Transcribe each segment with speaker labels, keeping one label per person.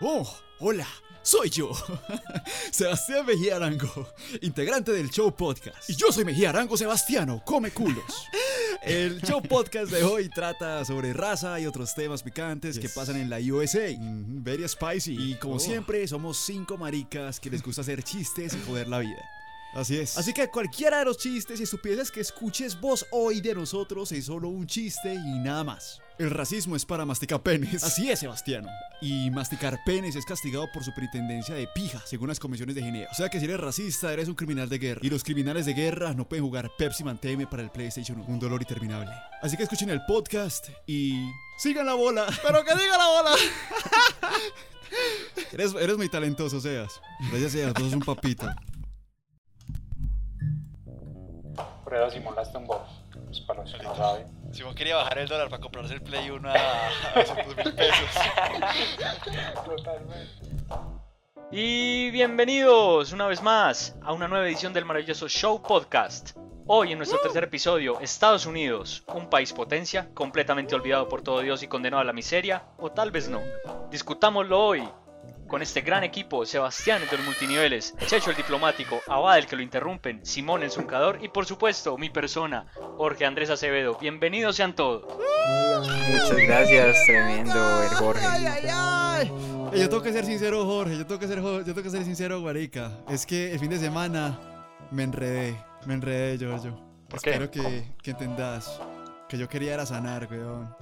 Speaker 1: Oh, hola, soy yo, Sebastián Mejía Arango, integrante del Show Podcast. Y yo soy Mejía Arango Sebastiano, come culos. El Show Podcast de hoy trata sobre raza y otros temas picantes que pasan en la USA. Mm, very spicy. Y como
Speaker 2: Oh.
Speaker 1: siempre, somos cinco maricas que les gusta hacer chistes y joder la vida.
Speaker 2: Así es.
Speaker 1: Así que cualquiera de los chistes y estupideces que escuches vos hoy de nosotros es solo un chiste y nada más.
Speaker 2: el racismo es para masticar penes.
Speaker 1: Así es, Sebastiano. Y masticar penes es castigado por superintendencia de pija, según las comisiones de Ginebra.
Speaker 2: O sea que si eres racista, eres un criminal de guerra. Y los criminales de guerra no pueden jugar Pepsi Man TM para el PlayStation 1. Un dolor interminable. Así que escuchen el podcast y sigan la bola.
Speaker 1: ¡Pero que diga la bola!
Speaker 2: Eres, eres muy talentoso, Seas. Gracias, Seas. Vos sos un papito.
Speaker 3: Prueba Simón las tumbó. Pues para los que no saben.
Speaker 4: Simón quería bajar el dólar para comprarse el Play 1 a, a 200 mil pesos.
Speaker 3: Totalmente.
Speaker 5: Y bienvenidos una vez más a una nueva edición del maravilloso Show Podcast. Hoy en nuestro tercer episodio, Estados Unidos, un país potencia, completamente olvidado por todo Dios y condenado a la miseria, o tal vez no. Discutámoslo hoy con este gran equipo, Sebastián el de los multiniveles, Checho el diplomático, Abad el que lo interrumpen, Simón el zuncador y por supuesto mi persona, Jorge Andrés Acevedo. Bienvenidos sean todos.
Speaker 6: Muchas gracias, tremendo el Jorge.
Speaker 2: Yo tengo que ser sincero, Jorge. Yo tengo que ser, yo tengo que ser sincero, Guarica. Es que el fin de semana me enredé. Me enredé, Giorgio.
Speaker 5: ¿Por qué?
Speaker 2: Espero que, que entendas que yo quería era sanar, weón.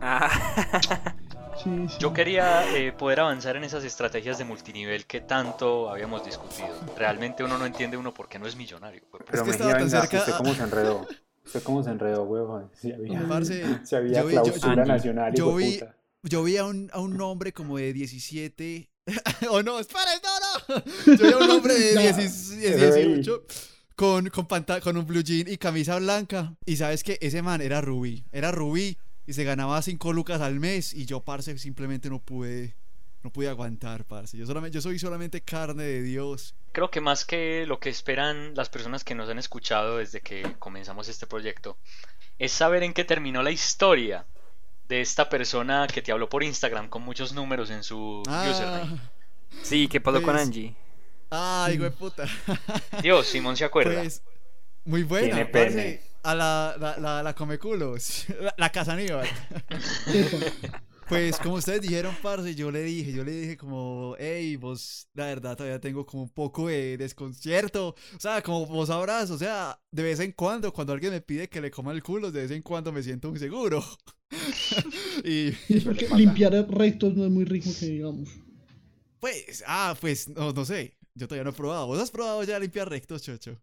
Speaker 6: Ah,
Speaker 7: Sí, sí.
Speaker 5: Yo quería eh, poder avanzar en esas estrategias de multinivel que tanto habíamos discutido. Realmente uno no entiende uno por qué no es millonario.
Speaker 3: Pero
Speaker 2: que
Speaker 3: Mejía,
Speaker 2: estaba tan cerca
Speaker 3: ¿Usted cómo se enredó? ¿Usted cómo se enredó, huevón? Si había,
Speaker 2: Parce,
Speaker 3: si había
Speaker 2: yo vi- yo-
Speaker 3: clausura
Speaker 6: yo-
Speaker 3: nacional,
Speaker 2: yo vi-
Speaker 3: puta.
Speaker 2: Yo vi a un, a un hombre como de 17. oh, no, espera, no, no. Yo vi a un hombre de
Speaker 7: No.
Speaker 2: 16,
Speaker 3: Ese ahí.
Speaker 2: 18 con, con, con un blue jean y camisa blanca. Y sabes que ese man era Rubí. Era Rubí y se ganaba 5 lucas al mes. Y yo, parce, simplemente no pude. No pude aguantar, parce. Yo, solamente, yo soy solamente carne de Dios.
Speaker 5: Creo que más que lo que esperan las personas que nos han escuchado desde que comenzamos este proyecto, es saber en qué terminó la historia de esta persona que te habló por Instagram con muchos números en su username.
Speaker 2: Ah,
Speaker 6: sí, ¿qué pasó con
Speaker 2: Pues-
Speaker 6: Angie?
Speaker 2: ay, güey, puta.
Speaker 5: Dios, Simón se acuerda.
Speaker 2: Pues, muy buena,
Speaker 3: Tiene
Speaker 2: parce.
Speaker 3: pene.
Speaker 2: A la, la, la, la come culos. La, la casa Aníbal. Pues como ustedes dijeron, parce, yo le dije, yo le dije como, hey, vos, la verdad todavía tengo como un poco de desconcierto. O sea, como vos sabrás, o sea, de vez en cuando, cuando alguien me pide que le coma el culo, de vez en cuando me siento inseguro. y
Speaker 7: Y es porque limpiar rectos no es muy rico que digamos.
Speaker 2: pues, ah, pues, no, no sé, yo todavía no he probado. ¿Vos has probado ya limpiar rectos, chocho?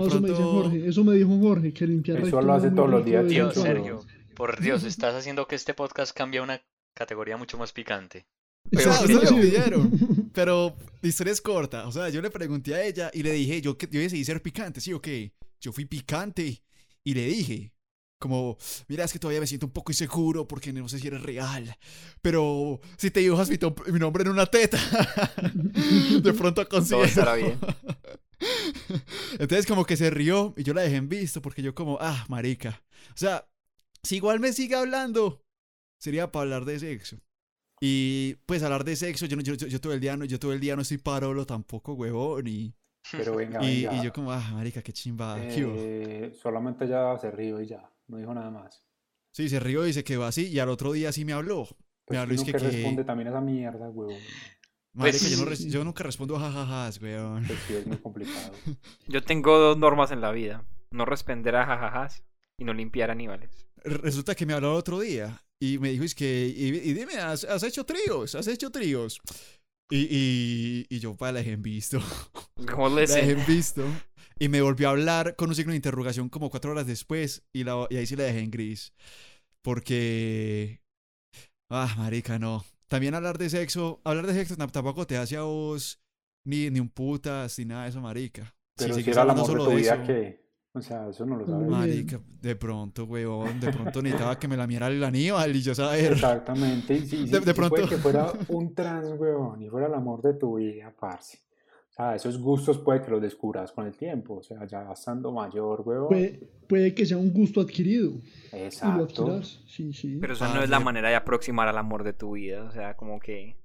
Speaker 2: De
Speaker 7: No, eso me dice
Speaker 2: pronto-
Speaker 7: Jorge, eso me dijo Jorge, que limpiar
Speaker 3: Eso lo hace todos los días,
Speaker 7: cuando.
Speaker 5: Sergio, por Dios, estás haciendo que este podcast cambie a una categoría mucho más picante.
Speaker 2: O sea,
Speaker 7: Exacto,
Speaker 2: ustedes lo
Speaker 7: sí.
Speaker 2: pidieron. Pero la historia es corta. O sea, yo le pregunté a ella y le dije, yo, yo decidí ser picante, ¿sí o qué? Yo fui picante y le dije, como, mira, es que todavía me siento un poco inseguro porque no sé si eres real. Pero si te dibujas mi, mi nombre en una teta, de pronto
Speaker 6: Todo
Speaker 2: consigo.
Speaker 6: estará bien.
Speaker 2: Entonces como que se rió y yo la dejé en visto porque yo como, ah, marica. O sea, si igual me sigue hablando, sería para hablar de sexo. Y pues hablar de sexo, yo, yo, yo, yo todo el día no, yo todo el día no estoy parolo tampoco, huevón. Y,
Speaker 3: Pero venga,
Speaker 2: y,
Speaker 3: venga.
Speaker 2: y yo como, ah, marica, qué chimba. ¿qué hubo?".
Speaker 3: eh, solamente ya se rió y ya. No dijo nada más.
Speaker 2: Sí, se rió y se quedó así. Y al otro día sí me habló. Me
Speaker 3: Pues
Speaker 2: habló y es que
Speaker 3: responde también a esa mierda, huevón.
Speaker 2: Marica,
Speaker 5: Pues-
Speaker 2: yo, no yo nunca respondo a jajajas, weón.
Speaker 3: Pues sí, es muy complicado.
Speaker 6: Yo tengo dos normas en la vida. No responder a jajajas y no limpiar animales.
Speaker 2: Resulta que me habló el otro día y me dijo, es que, y, y dime, ¿has, has hecho tríos? ¿Has hecho tríos? Y, y, y yo, pa, la dejé en visto.
Speaker 6: Como
Speaker 2: La dejé
Speaker 6: listen.
Speaker 2: en visto. Y me volvió a hablar con un signo de interrogación como cuatro horas después y, la, y ahí sí la dejé en gris. Porque... Ah, marica, no. También hablar de sexo, hablar de sexo tam- tampoco te hace a vos ni, ni un putas ni nada de eso, marica.
Speaker 3: Pero si
Speaker 2: sigues
Speaker 3: era el amor de
Speaker 2: solo
Speaker 3: tu vida,
Speaker 2: eso-
Speaker 3: ¿qué? O sea, eso no lo sabes.
Speaker 7: Ma-
Speaker 2: Marica, de pronto, weón, de pronto necesitaba que me la miera el Aníbal y yo saber.
Speaker 3: Exactamente. Y si,
Speaker 2: De- de
Speaker 3: si
Speaker 2: pronto.
Speaker 3: que fuera un trans, huevón, y fuera el amor de tu vida, parce. Sea, esos gustos puede que los descubras con el tiempo. O sea, ya estando mayor, huevón.
Speaker 7: Puede, puede que sea un gusto adquirido y lo
Speaker 3: Exacto.
Speaker 7: Sí, sí.
Speaker 6: Pero esa no es la manera de aproximar al amor de tu vida. O sea, como que.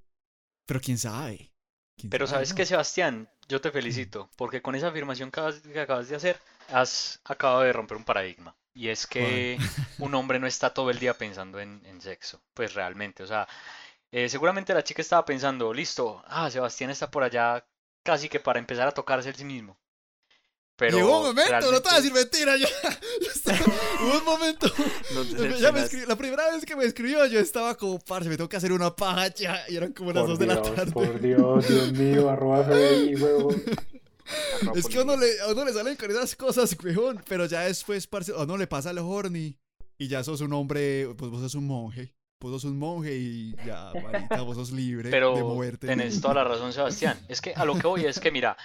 Speaker 2: Pero quién sabe. ¿Quién
Speaker 5: Pero
Speaker 2: sabe,
Speaker 5: sabes
Speaker 2: no?
Speaker 5: que, Sebastián, yo te felicito, porque con esa afirmación que acabas, de hacer, has acabado de romper un paradigma. Y es que un hombre no está todo el día pensando en, en sexo, pues realmente, o sea, eh, seguramente la chica estaba pensando, listo, ah, Sebastián está por allá casi que para empezar a tocarse él sí mismo. Pero
Speaker 2: Llegó un momento, no te voy a decir mentira. Yo, yo estaba- hubo un momento.
Speaker 6: No te
Speaker 2: ya me
Speaker 6: decepcionas.
Speaker 2: escri- la primera vez que me escribió, yo estaba como, parce, me tengo que hacer una paja ya. Y eran como las
Speaker 3: Por
Speaker 2: 2 de la tarde.
Speaker 3: por Dios, Dios mío, arroba FBI, huevón.
Speaker 2: Es que a uno, le, a uno le salen con esas cosas, weón. Pero ya después, parce, a uno le pasa el horny. Y ya sos un hombre, pues vos sos un monje. Vos sos un monje y ya, marica, vos sos libre de
Speaker 5: Pero
Speaker 2: moverte.
Speaker 5: tenés toda la razón, Sebastián. Es que a lo que voy es que, mira,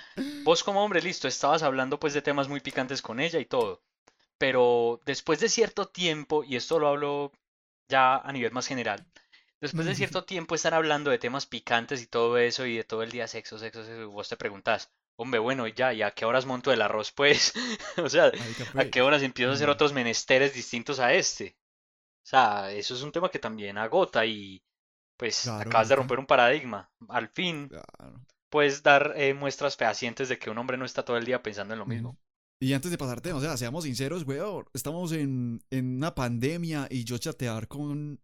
Speaker 5: vos como hombre, listo, estabas hablando pues de temas muy picantes con ella y todo. Pero después de cierto tiempo, y esto lo hablo ya a nivel más general, después de cierto tiempo estar hablando de temas picantes y todo eso y de todo el día sexo, sexo, sexo, y vos te preguntás, hombre, bueno, ya, ¿y a qué horas monto el arroz, pues? O sea, ¿a
Speaker 2: pues,
Speaker 5: qué horas empiezo a hacer otros menesteres distintos a este? O sea, eso es un tema que también agota y pues
Speaker 2: Claro,
Speaker 5: acabas de romper un paradigma. Al fin
Speaker 2: claro.
Speaker 5: puedes dar eh, muestras fehacientes de que un hombre no está todo el día pensando en lo mismo.
Speaker 2: Y antes de pasarte, o sea, seamos sinceros, weón. Estamos en, en una pandemia y yo chatear con.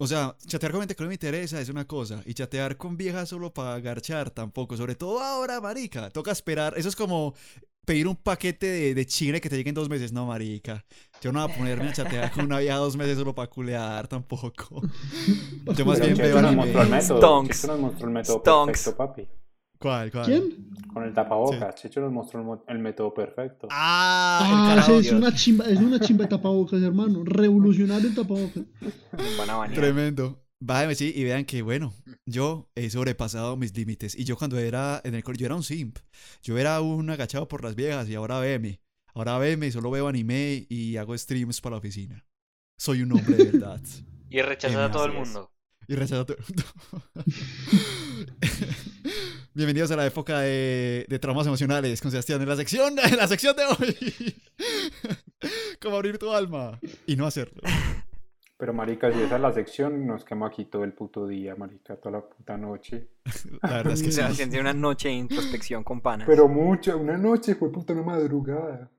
Speaker 2: O sea, chatear con gente que no me interesa es una cosa. Y chatear con viejas solo para garchar tampoco. Sobre todo ahora, marica. Toca esperar. Eso es como pedir un paquete de, de chile que te llegue en dos meses. No, marica. Yo no voy a ponerme a chatear con una vieja dos meses solo para culear tampoco. Yo más
Speaker 3: Pero
Speaker 2: bien veo
Speaker 3: nos mostró el
Speaker 2: anime.
Speaker 3: método.
Speaker 6: Stonks.
Speaker 3: Nos mostró el método
Speaker 6: Stonks.
Speaker 3: perfecto, papi.
Speaker 2: ¿Cuál, cuál?
Speaker 7: ¿Quién?
Speaker 3: Con el tapabocas. Checho nos mostró el, el método perfecto.
Speaker 2: Ah,
Speaker 7: Ah, sí, es una chimba, es una chimba de tapabocas, hermano. Revolucionario el tapabocas.
Speaker 2: Tremendo. Váyame, sí, y vean que, bueno, yo he sobrepasado mis límites. Y yo cuando era en el colegio, yo era un simp. Yo era un agachado por las viejas y ahora veme. Ahora veme, solo veo anime y hago streams para la oficina. Soy un hombre de verdad.
Speaker 5: Y rechazas a todo el mundo.
Speaker 2: Y rechazo a todo el mundo. Bienvenidos a la época de, de traumas emocionales con Sebastián en la sección, en la sección de hoy. Cómo abrir tu alma y no hacerlo.
Speaker 3: Pero, marica, si esa es la sección, nos quema aquí todo el puto día, marica, toda la puta noche.
Speaker 2: La verdad es que sí.
Speaker 6: Sebastián tiene una noche de introspección con panas.
Speaker 3: Pero mucho, una noche, fue puta, una madrugada.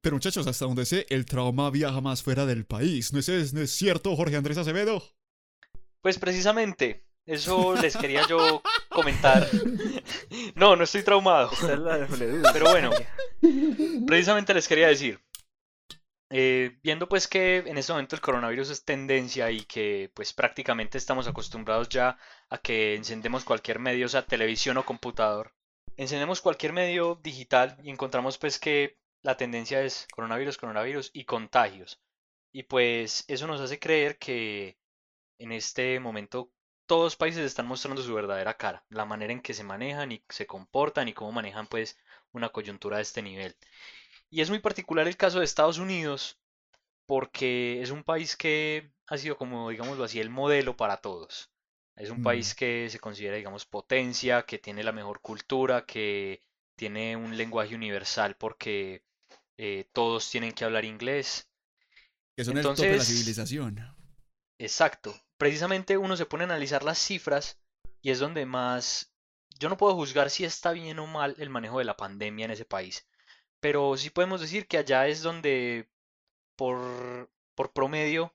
Speaker 2: Pero muchachos, hasta donde sé, el trauma viaja más fuera del país. ¿No es, no es cierto, Jorge Andrés Acevedo?
Speaker 5: Pues precisamente, eso les quería yo comentar. No, no estoy traumado. Pero bueno, precisamente les quería decir, eh, viendo pues que en este momento el coronavirus es tendencia y que pues prácticamente estamos acostumbrados ya a que encendemos cualquier medio, o sea, televisión o computador, encendemos cualquier medio digital y encontramos pues que la tendencia es coronavirus, coronavirus y contagios. Y pues eso nos hace creer que en este momento todos los países están mostrando su verdadera cara, la manera en que se manejan y se comportan y cómo manejan pues una coyuntura de este nivel. Y es muy particular el caso de Estados Unidos porque es un país que ha sido como, digámoslo así, el modelo para todos. Es un
Speaker 2: Mm.
Speaker 5: país que se considera, digamos, potencia, que tiene la mejor cultura, que tiene un lenguaje universal porque eh, todos tienen que hablar inglés.
Speaker 2: Que son el tope de la
Speaker 5: Entonces-
Speaker 2: civilización.
Speaker 5: Exacto. Precisamente uno se pone a analizar las cifras y es donde más... Yo no puedo juzgar si está bien o mal el manejo de la pandemia en ese país, pero sí podemos decir que allá es donde por, por promedio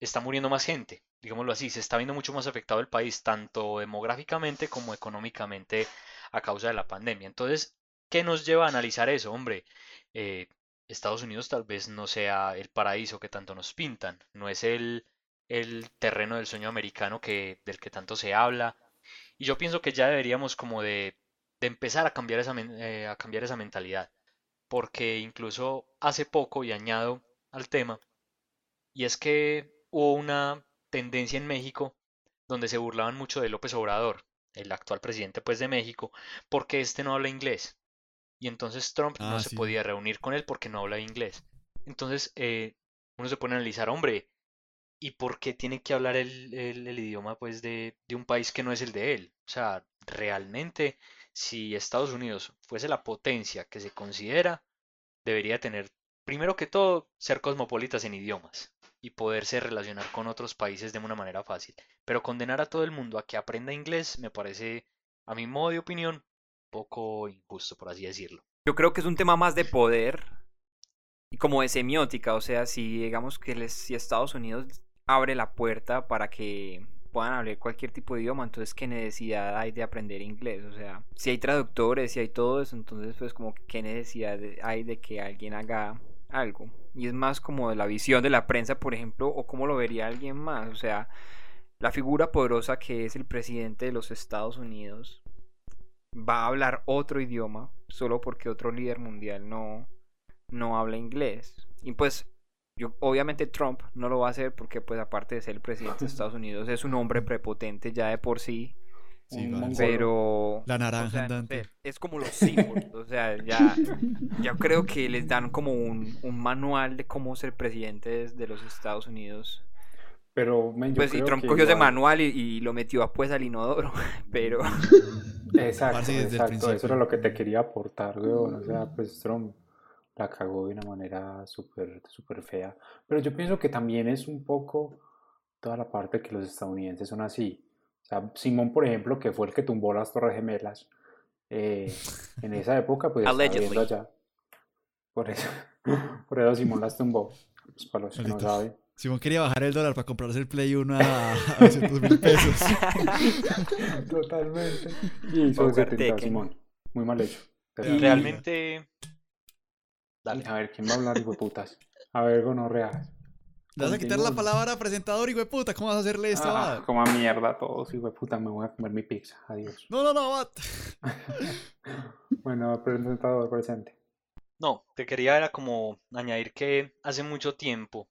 Speaker 5: está muriendo más gente, digámoslo así, se está viendo mucho más afectado el país, tanto demográficamente como económicamente a causa de la pandemia. Entonces, ¿qué nos lleva a analizar eso? Hombre, eh, Estados Unidos tal vez no sea el paraíso que tanto nos pintan, no es el, el terreno del sueño americano que, del que tanto se habla. Y yo pienso que ya deberíamos como de, de empezar a cambiar esa, eh, a cambiar esa mentalidad. Porque incluso hace poco, y añado al tema, y es que hubo una tendencia en México donde se burlaban mucho de López Obrador, el actual presidente pues de México, porque este no habla inglés. Y entonces Trump no
Speaker 2: Ah,
Speaker 5: se podía reunir con él porque no habla inglés. Entonces eh, uno se pone a analizar, hombre, ¿y por qué tiene que hablar el, el- el idioma pues de, de un país que no es el de él? O sea, realmente, si Estados Unidos fuese la potencia que se considera, debería tener, primero que todo, ser cosmopolitas en idiomas. y poderse relacionar con otros países de una manera fácil. Pero condenar a todo el mundo a que aprenda inglés me parece, a mi modo de opinión, poco injusto, por así decirlo.
Speaker 6: Yo creo que es un tema más de poder y como de semiótica, o sea, si digamos que les, si Estados Unidos abre la puerta para que puedan hablar cualquier tipo de idioma, entonces qué necesidad hay de aprender inglés, o sea, si hay traductores, si hay todo eso, entonces pues como qué necesidad hay de que alguien haga algo. Y es más como la visión de la prensa, por ejemplo, o cómo lo vería alguien más, o sea, la figura poderosa que es el presidente de los Estados Unidos va a hablar otro idioma solo porque otro líder mundial no, no habla inglés. Y pues, yo, obviamente Trump no lo va a hacer porque pues aparte de ser el presidente de Estados Unidos es un hombre prepotente ya de por sí,
Speaker 2: Sí, vale.
Speaker 6: pero...
Speaker 2: La naranja
Speaker 6: o sea, no
Speaker 2: andante.
Speaker 6: es como los símbolos, o sea, ya, ya creo que les dan como un, un manual de cómo ser presidente de- los Estados Unidos.
Speaker 3: Pero, men, yo
Speaker 6: Pues y
Speaker 3: creo
Speaker 6: Trump
Speaker 3: que
Speaker 6: cogió ese manual y, y lo metió a, pues al inodoro, pero...
Speaker 3: Exacto, exacto, eso era lo que te quería aportar, weón. O sea, pues Trump la cagó de una manera súper, súper fea. Pero yo pienso que también es un poco toda la parte que los estadounidenses son así. O sea, Simón, por ejemplo, que fue el que tumbó las Torres Gemelas, eh, en esa época, pues viendo allá. Por eso, por eso Simón las tumbó. Pues para los que no saben.
Speaker 2: Simón quería bajar el dólar para comprarse el Play 1 a, a 200 mil pesos.
Speaker 3: Totalmente. Y hizo ese. Simón. Muy mal hecho.
Speaker 5: Realmente... Dale.
Speaker 3: A ver, ¿quién va a hablar, hijo de putas? A ver, gonorreas.
Speaker 2: Le vas a quitar la palabra presentador, hijo de puta. ¿Cómo vas a hacerle esto?
Speaker 3: Ah, como a mierda a todos, hijo de puta, me voy a comer mi pizza. Adiós.
Speaker 2: No, no, no.
Speaker 3: Bueno, presentador presente.
Speaker 5: No, te quería era como añadir que hace mucho tiempo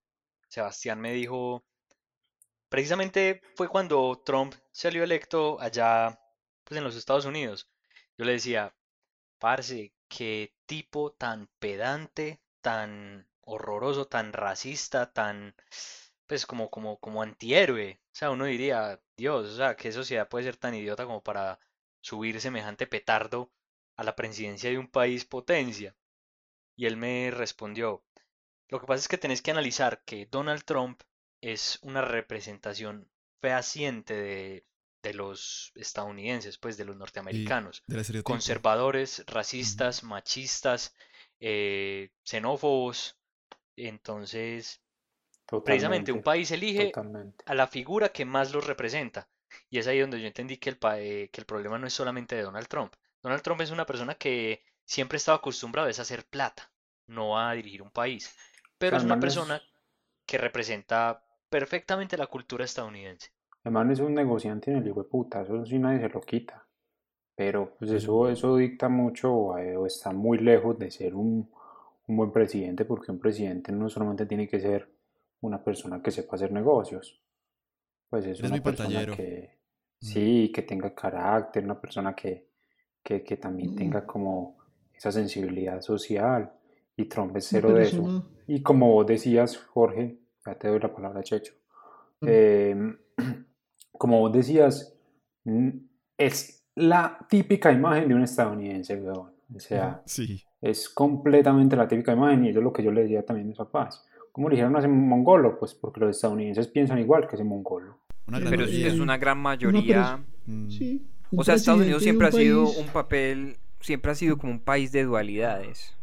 Speaker 5: Sebastián me dijo, precisamente fue cuando Trump salió electo allá pues en los Estados Unidos. Yo le decía, parce, qué tipo tan pedante, tan horroroso, tan racista, tan pues como como como antihéroe. O sea, uno diría, Dios, o sea, qué sociedad puede ser tan idiota como para subir semejante petardo a la presidencia de un país potencia. Y él me respondió, lo que pasa es que tenés que analizar que Donald Trump es una representación fehaciente de, de los estadounidenses, pues de los norteamericanos,
Speaker 2: estereotipo.
Speaker 5: conservadores, racistas, machistas, eh, xenófobos. Entonces, precisamente un país elige
Speaker 3: Totalmente.
Speaker 5: a la figura que más los representa. Y es ahí donde yo entendí que el, pa- eh, que el problema no es solamente de Donald Trump. Donald Trump es una persona que siempre estaba acostumbrado es a hacer plata, no a dirigir un país. Pero es una
Speaker 3: es-
Speaker 5: persona que representa perfectamente la cultura estadounidense.
Speaker 3: El man es un negociante en el hijo de puta, eso sí nadie se lo quita. Pero pues eso, eso dicta mucho eh, o está muy lejos de ser un, un buen presidente, porque un presidente no solamente tiene que ser una persona que sepa hacer negocios, pues es
Speaker 2: Es
Speaker 3: una persona
Speaker 2: pantallero.
Speaker 3: que
Speaker 2: Mm.
Speaker 3: sí, que tenga carácter, una persona que, que, que también
Speaker 7: Mm.
Speaker 3: tenga como esa sensibilidad social. Y Trump es
Speaker 7: Una
Speaker 3: cero de eso.
Speaker 7: persona-
Speaker 3: Y como vos decías, Jorge, ya te doy la palabra, Checho.
Speaker 7: Mm.
Speaker 3: eh, como vos decías, es la típica imagen de un estadounidense, weón. O sea,
Speaker 2: Sí.
Speaker 3: es completamente la típica imagen y eso es lo que yo le decía también a mis papás. ¿Cómo le dijeron a ese mongolo? Pues porque los estadounidenses piensan igual que ese mongolo.
Speaker 2: Una gran
Speaker 6: Pero es,
Speaker 2: mayoría.
Speaker 6: es una gran mayoría...
Speaker 2: Mm.
Speaker 7: Sí. un
Speaker 6: O sea, Estados Unidos siempre ha sido
Speaker 7: país-
Speaker 6: un papel, siempre ha sido como un país de dualidades.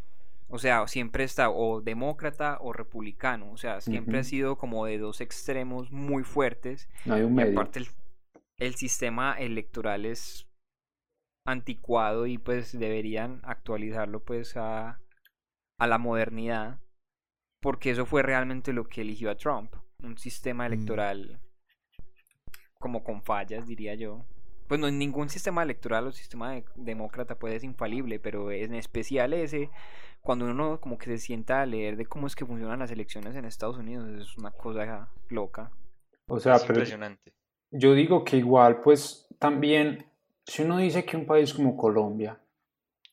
Speaker 6: O sea, siempre está o demócrata o republicano. O sea, siempre ha sido como de dos extremos muy fuertes.
Speaker 3: No hay un
Speaker 6: Y
Speaker 3: medio.
Speaker 6: aparte el, el sistema electoral es anticuado y pues deberían actualizarlo pues a, a la modernidad. Porque eso fue realmente lo que eligió a Trump. Un sistema
Speaker 2: Mm.
Speaker 6: electoral como con fallas, diría yo. Pues no, ningún sistema electoral o sistema de- demócrata puede ser infalible, pero en especial ese, cuando uno como que se sienta a leer de cómo es que funcionan las elecciones en Estados Unidos, es una cosa loca.
Speaker 3: O sea,
Speaker 5: Es
Speaker 3: pero
Speaker 5: impresionante.
Speaker 3: yo digo que igual, pues también, si uno dice que un país como Colombia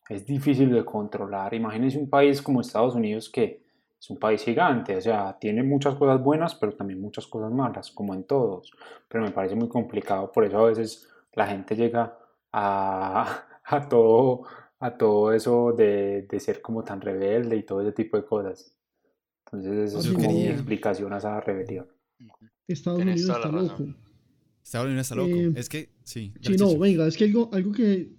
Speaker 3: es difícil de controlar, imagínense un país como Estados Unidos que es un país gigante, o sea, tiene muchas cosas buenas, pero también muchas cosas malas, como en todos. Pero me parece muy complicado, por eso a veces la gente llega a, a todo, a todo eso de, de ser como tan rebelde y todo ese tipo de cosas. Entonces, eso es como mi explicación a esa rebelión.
Speaker 7: Estados Unidos está loco.
Speaker 2: Estados Unidos está loco.
Speaker 7: Eh,
Speaker 2: es que, sí.
Speaker 7: Sí, no, venga, es que algo, algo que,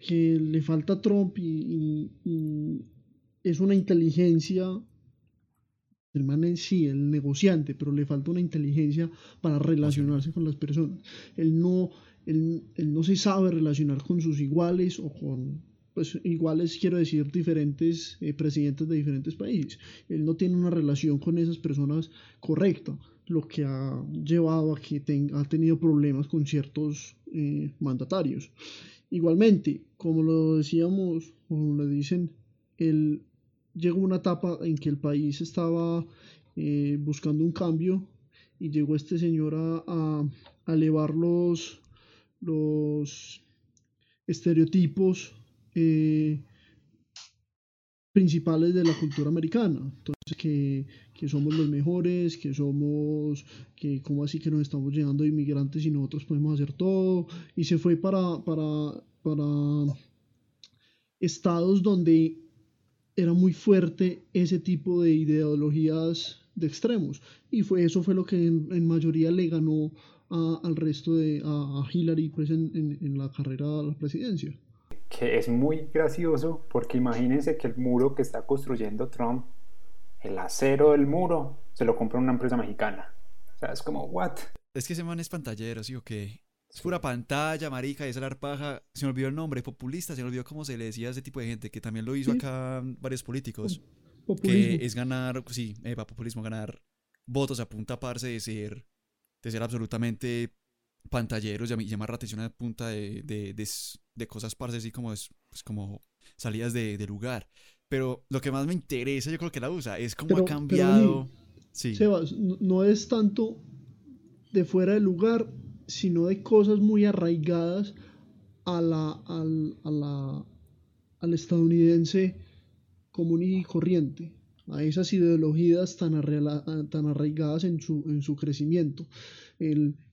Speaker 7: que le falta a Trump y, y- y es una inteligencia, el man en sí, el negociante, pero le falta una inteligencia para relacionarse con las personas. Él no, él, él no se sabe relacionar con sus iguales o con, pues iguales quiero decir, diferentes eh, presidentes de diferentes países. Él no tiene una relación con esas personas correcta, lo que ha llevado a que ten- ha tenido problemas con ciertos eh, mandatarios. Igualmente, como lo decíamos, como lo dicen, él llegó una etapa en que el país estaba eh, buscando un cambio y llegó este señor a, a- a elevar los, los estereotipos eh, principales de la cultura americana. Entonces, que, que somos los mejores, que somos, que cómo así que nos estamos llenando inmigrantes y nosotros podemos hacer todo. Y se fue para, para, para estados donde era muy fuerte ese tipo de ideologías de extremos. Y fue, eso fue lo que en, en mayoría le ganó a- al resto de a, a Hillary pues, en, en- en la carrera a la presidencia.
Speaker 3: que es muy gracioso porque imagínense que el muro que está construyendo Trump, el acero del muro, se lo compra una empresa mexicana. O sea, es como, ¿what?
Speaker 2: Es que ese man es pantallero, ¿sí o qué? Es pura pantalla, marica, y esa la paja. Se me olvidó el nombre, populista, se me olvidó cómo se le decía a ese tipo de gente, que también lo hizo
Speaker 7: Sí.
Speaker 2: acá varios políticos.
Speaker 7: Populismo.
Speaker 2: Que es ganar, sí, epa, populismo, ganar votos a punta parce de ser, de ser absolutamente pantalleros, llama- llamar la atención a punta de, de, de, s- de cosas parce así como, es, pues, como salidas de, lugar. Pero lo que más me interesa, yo creo que la usa, es cómo
Speaker 7: Pero-
Speaker 2: ha
Speaker 7: pero,
Speaker 2: cambiado. sí.
Speaker 7: Sebas, no, no es tanto de fuera de lugar, sino de cosas muy arraigadas a la, al, a la, al estadounidense común y corriente, a esas ideologías tan, tan arraigadas en su, en su crecimiento.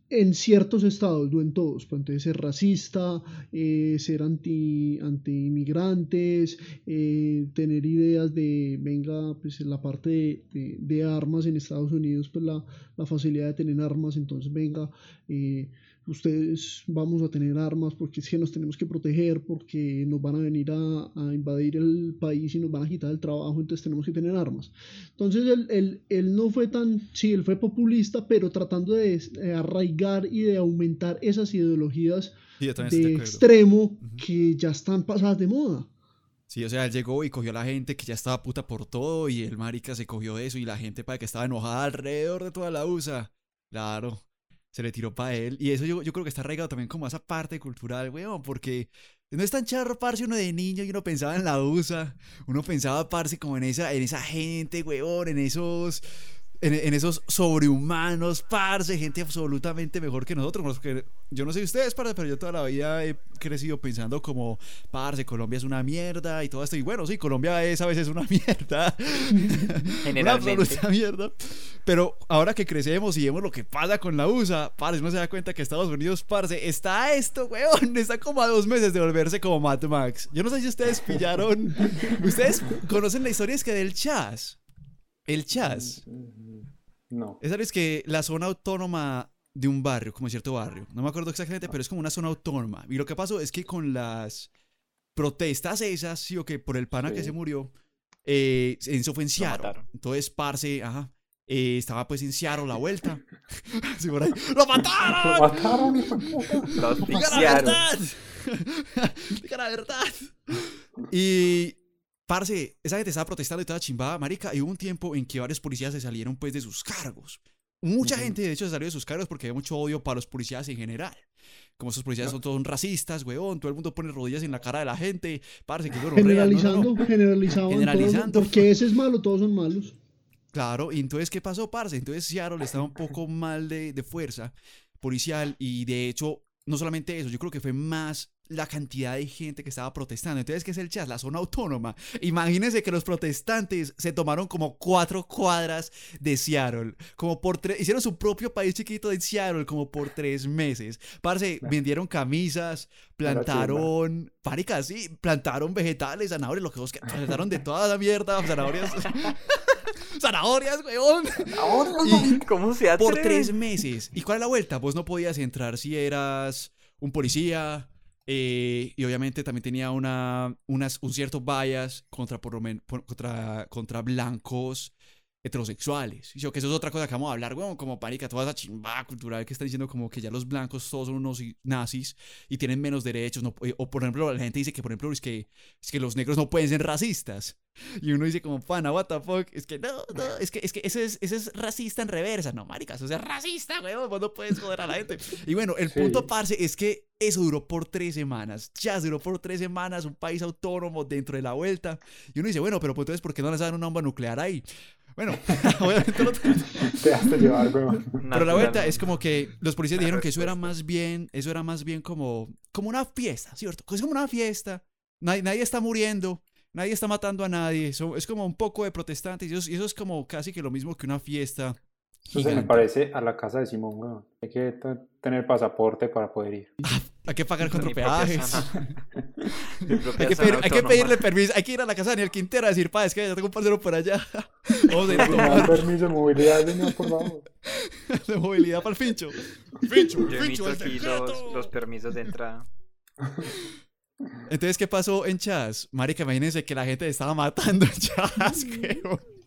Speaker 7: En ciertos estados, no en todos, pues entonces ser racista, eh, ser anti, anti-inmigrantes, eh, tener ideas de, venga, pues la parte de, de- de armas en Estados Unidos, pues la, la facilidad de tener armas, entonces venga, eh, ustedes vamos a tener armas porque es que nos tenemos que proteger, porque nos van a venir a, a invadir el país y nos van a quitar el trabajo, entonces tenemos que tener armas. Entonces él, él- él no fue tan, sí, él fue populista, pero tratando de eh, arraigar y de aumentar esas ideologías
Speaker 2: Sí, de
Speaker 7: extremo que ya están pasadas de moda.
Speaker 2: Sí, o sea, él llegó y cogió a la gente que ya estaba puta por todo y el marica se cogió de eso y la gente para que estaba enojada alrededor de toda la USA. Claro, se le tiró para él. Y eso yo, yo creo que está arraigado también como a esa parte cultural, weón, porque no es tan charro, parce, uno de niño y uno pensaba en la USA. Uno pensaba, parce, como en esa, en esa gente, weón, en esos... En, en esos sobrehumanos, parce, gente absolutamente mejor que nosotros. Porque yo no sé ustedes, parce, pero yo toda la vida he crecido pensando como, parce, Colombia es una mierda y todo esto. Y bueno, sí, Colombia es a veces una mierda. una absoluta mierda. Pero ahora que crecemos y vemos lo que pasa con la USA, parce, uno se da cuenta que Estados Unidos, parce, está esto, weón. Está como a dos meses de volverse como Mad Max. Yo no sé si ustedes pillaron. ustedes conocen la historia es que del Chas. El Chas.
Speaker 3: No.
Speaker 2: Esa es que la zona autónoma de un barrio, como cierto barrio. No me acuerdo exactamente, pero es como una zona autónoma. Y lo que pasó es que con las protestas esas, sí o que por el pana que se murió, eh, Enzo fue en Seattle. Entonces, parce, ajá. eh, estaba pues en Seattle la vuelta. Sí, por ahí. ¡Lo mataron!
Speaker 3: Lo mataron, hijo de puta.
Speaker 6: Lo
Speaker 2: ¡Diga la verdad! ¡Diga la verdad! Y, parce, esa gente estaba protestando y toda chimbada, marica, y hubo un tiempo en que varios policías se salieron, pues, de sus cargos. Mucha gente, de hecho, se salió de sus cargos porque había mucho odio para los policías en general. Como esos policías son todos racistas, weón, todo el mundo pone rodillas en la cara de la gente, parce, que gonorrea, no, no.
Speaker 7: Generalizando, generalizando.
Speaker 2: Generalizando.
Speaker 7: porque ese es malo, todos son malos.
Speaker 2: Claro, y entonces, ¿qué pasó, parce? Entonces Seattle estaba un poco mal de, de fuerza policial y de hecho, no solamente eso, yo creo que fue más la cantidad de gente que estaba protestando. Entonces, ¿qué es el Chas? La zona autónoma. Imagínense que los protestantes se tomaron como cuatro cuadras de Seattle. Como por tres. Hicieron su propio país chiquito de Seattle como por tres meses. Parce, vendieron camisas, plantaron. Páricas, sí, plantaron vegetales, zanahorias, lo que vos plantaron de toda la mierda, zanahorias. zanahorias, weón.
Speaker 6: Y ¿Cómo se
Speaker 2: Por
Speaker 6: atreve?
Speaker 2: tres meses. ¿Y cuál es la vuelta? Vos no podías entrar si eras un policía. Eh, y obviamente también tenía una, unas, un cierto bias contra, contra blancos heterosexuales. Y yo, que eso es otra cosa que vamos a hablar, weón, como pánica, toda esa chimba cultural que están diciendo como que ya los blancos todos son unos nazis y tienen menos derechos. no- eh, o por ejemplo, la gente dice que, por ejemplo, es que, es que los negros no pueden ser racistas. Y uno dice como, pana, what the fuck, es que no, no, es que, es que ese es, ese es racista en reversa. No, maricas, eso es racista, weón, vos no puedes joder a la gente. Y bueno, el
Speaker 3: Sí.
Speaker 2: punto, parce, es que eso duró por tres semanas. Ya duró por tres semanas, un país autónomo dentro de la vuelta. Y uno dice, bueno, pero pues entonces, ¿por qué no lanzaron una bomba nuclear ahí? Bueno, obviamente no te-
Speaker 3: Te dejaste llevar,
Speaker 2: pero la vuelta es como que los policías dijeron que eso era más bien, eso era más bien como, como una fiesta, ¿cierto? Es como una fiesta. Nadie, nadie está muriendo, nadie está matando a nadie. Eso, es como un poco de protestantes y eso, es- y eso es como casi que lo mismo que una fiesta.
Speaker 3: Eso se me parece a la casa de Simón, weón. Hay que tener pasaporte para poder ir.
Speaker 2: Hay que pagar contra peajes. Hay que,
Speaker 6: zona
Speaker 2: pedir- hay que
Speaker 6: autónoma.
Speaker 2: pedirle permiso, hay que ir a la casa de Daniel Quintero a decir, pa, es que ya tengo un parcero por allá. Vamos a ir a tomar
Speaker 3: permiso de movilidad, señor, por favor.
Speaker 2: de movilidad para el fincho. Fincho,
Speaker 6: Yo emito aquí los, los permisos de entrada.
Speaker 2: Entonces, ¿qué pasó en Chas? Marica, imagínense que la gente estaba matando en Chas,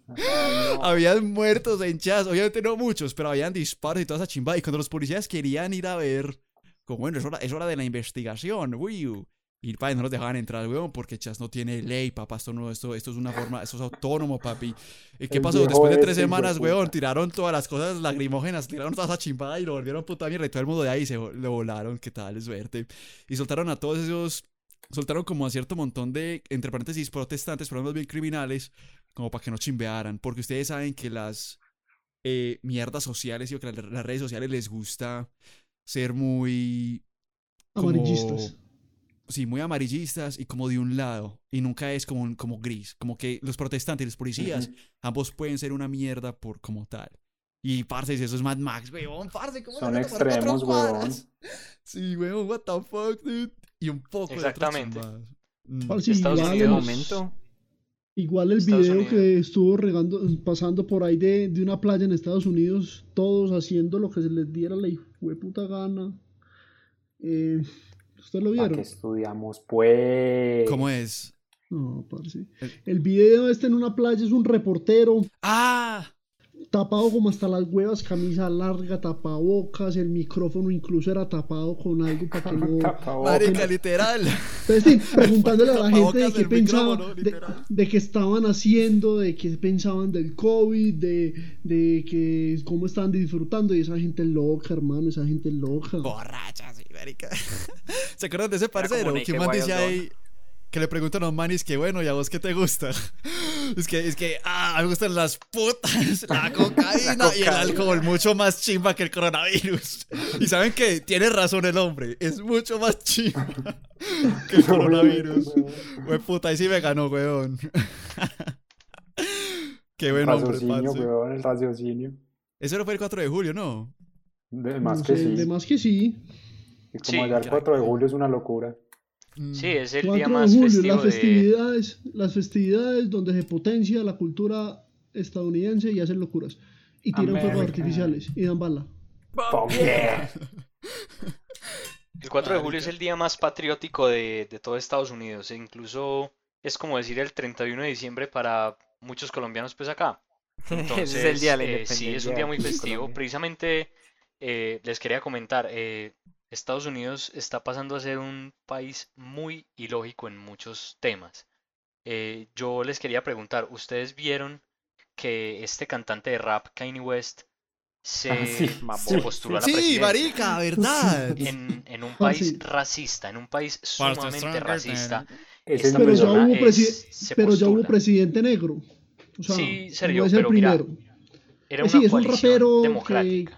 Speaker 2: Habían muertos en Chas, obviamente no muchos, pero habían disparos y toda esa chimba. Y cuando los policías querían ir a ver, como bueno, es hora, es hora de la investigación, uy. Y no los dejaban entrar, weón, porque Chas no tiene ley, papá. Esto no, esto, esto es una forma, esto es autónomo, papi. ¿Y qué pasó? Después de tres semanas, weón, tiraron todas las cosas lagrimógenas, tiraron toda esa chimbada y lo volvieron puta mierda. Y todo el mundo de ahí se lo volaron, qué tal, suerte. Y soltaron a todos esos soltaron como a cierto montón de, entre paréntesis, protestantes, pero más bien criminales, como para que no chimbearan, porque ustedes saben que las eh, mierdas sociales, y que las, las redes sociales les gusta ser muy... como-
Speaker 7: Amarillistas.
Speaker 2: Sí, muy amarillistas y como de un lado, y nunca es como, como gris, como que los protestantes y los policías, ambos pueden ser una mierda por como tal. Y, parce, eso es Mad Max, weón, parce, ¿cómo
Speaker 3: Son extremos, weón.
Speaker 2: Sí, weón, what the fuck, dude. Y un poco de otras
Speaker 5: Exactamente.
Speaker 2: chimbadas. Mm.
Speaker 7: Parce,
Speaker 5: Estados
Speaker 7: igual,
Speaker 5: Unidos-
Speaker 6: momento,
Speaker 7: igual el
Speaker 5: Estados
Speaker 7: video
Speaker 5: Unidos.
Speaker 7: que estuvo regando, pasando por ahí de, de una playa en Estados Unidos, todos haciendo lo que se les diera la puta gana. Eh, ¿Ustedes lo
Speaker 3: ¿Para
Speaker 7: vieron?
Speaker 3: qué estudiamos, pues?
Speaker 2: ¿Cómo es?
Speaker 7: No, parce.
Speaker 2: El-
Speaker 7: El video este en una playa es un reportero
Speaker 2: ¡Ah!
Speaker 7: Tapado como hasta las huevas, camisa larga, tapabocas, el micrófono incluso era tapado con algo para que no...
Speaker 2: Marica, literal.
Speaker 7: Entonces, sí, preguntándole a la gente de qué pensaban, de, qué estaban haciendo, de qué pensaban del COVID, de, de que cómo estaban disfrutando, y esa gente loca, hermano, esa gente loca.
Speaker 2: Borracha, sí, marica. ¿Se acuerdan de ese parcero? man
Speaker 6: Wild
Speaker 2: dice ahí que le preguntan a los manis que bueno, ¿y a vos qué te gusta? Es que, es que, ah, me gustan las putas, la cocaína,
Speaker 6: La
Speaker 2: y el alcohol, mucho más chimba que el coronavirus. Y saben que tiene razón el hombre, es mucho más chimba que el coronavirus. Güey, puta, ahí sí me ganó, weón. Qué buen hombre, parce.
Speaker 3: weón, el raciocinio.
Speaker 2: Eso no fue el 4 de julio, ¿no?
Speaker 3: De más
Speaker 7: No
Speaker 3: que
Speaker 7: sé,
Speaker 3: sí.
Speaker 7: de más que sí.
Speaker 3: Y como
Speaker 5: Sí,
Speaker 3: allá el
Speaker 2: crack.
Speaker 3: 4 de julio es una locura.
Speaker 2: Mm.
Speaker 5: Sí, es el
Speaker 7: 4
Speaker 5: día
Speaker 7: de
Speaker 5: más
Speaker 7: julio,
Speaker 5: festivo
Speaker 7: las
Speaker 5: de...
Speaker 7: festividades, las festividades donde se potencia la cultura estadounidense y hacen locuras. Y tiran fuegos
Speaker 3: America.
Speaker 7: artificiales y dan bala.
Speaker 3: Fuck yeah.
Speaker 5: El 4 de julio es el día más patriótico de, de todo Estados Unidos. E incluso es como decir el 31 de diciembre para muchos colombianos pues acá. Entonces,
Speaker 6: es el día de la
Speaker 5: eh, sí, es un día muy
Speaker 6: de
Speaker 5: festivo. Precisamente eh, les quería comentar, eh, Estados Unidos está pasando a ser un país muy ilógico en muchos temas. Eh, yo les quería preguntar, ¿ustedes vieron que este cantante de rap, Kanye West, se,
Speaker 3: Ah, sí,
Speaker 5: postuló a la
Speaker 2: Sí,
Speaker 5: presidencia?
Speaker 2: marica, ¿verdad?
Speaker 5: en, en un
Speaker 7: Ah,
Speaker 5: país
Speaker 7: sí.
Speaker 5: racista, en un país sumamente racista, esta
Speaker 7: Pero ya hubo,
Speaker 5: es-
Speaker 7: presi-
Speaker 5: se
Speaker 7: pero ya hubo
Speaker 5: postula.
Speaker 7: presidente negro. O sea,
Speaker 5: Sí, Sergio,
Speaker 7: no es el
Speaker 5: pero mira,
Speaker 7: primero.
Speaker 5: Era
Speaker 7: Eh,
Speaker 5: una
Speaker 7: sí, es un rapero
Speaker 5: democrática.
Speaker 7: que...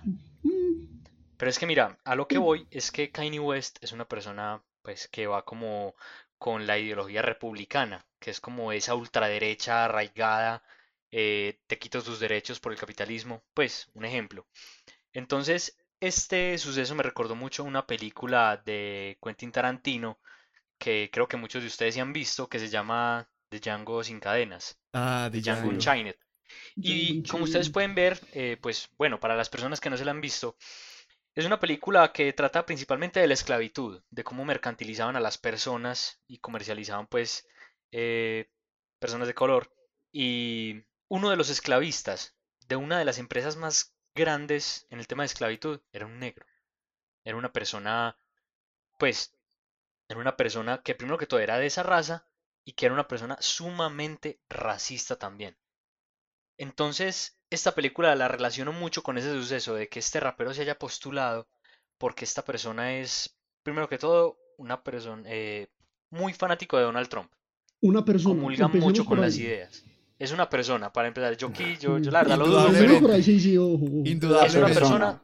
Speaker 7: Mm,
Speaker 5: Pero es que mira, a lo que voy es que Kanye West es una persona pues que va como con la ideología republicana, que es como esa ultraderecha arraigada, eh, te quito tus derechos por el capitalismo, pues un ejemplo. Entonces, este suceso me recordó mucho una película de Quentin Tarantino, que creo que muchos de ustedes ya han visto, que se llama The Django sin cadenas,
Speaker 2: Ah,
Speaker 5: The Django. Unchained. Y como ustedes pueden ver, eh, pues bueno, para las personas que no se la han visto, es una película que trata principalmente de la esclavitud, de cómo mercantilizaban a las personas y comercializaban pues eh, personas de color. Y uno de los esclavistas de una de las empresas más grandes en el tema de esclavitud era un negro. Era una persona, pues, era una persona que primero que todo era de esa raza y que era una persona sumamente racista también. Entonces, esta película la relaciono mucho con ese suceso de que este rapero se haya postulado porque esta persona es, primero que todo, una persona eh, muy fanático de Donald Trump.
Speaker 7: Una persona.
Speaker 5: Comulga mucho con las ideas. Es una persona, para empezar. Yo aquí, yo, yo la verdad lo dudo,
Speaker 2: Indudablemente.
Speaker 7: Empecemos
Speaker 5: pero
Speaker 7: por ahí, sí, sí, ojo, ojo.
Speaker 5: es una persona,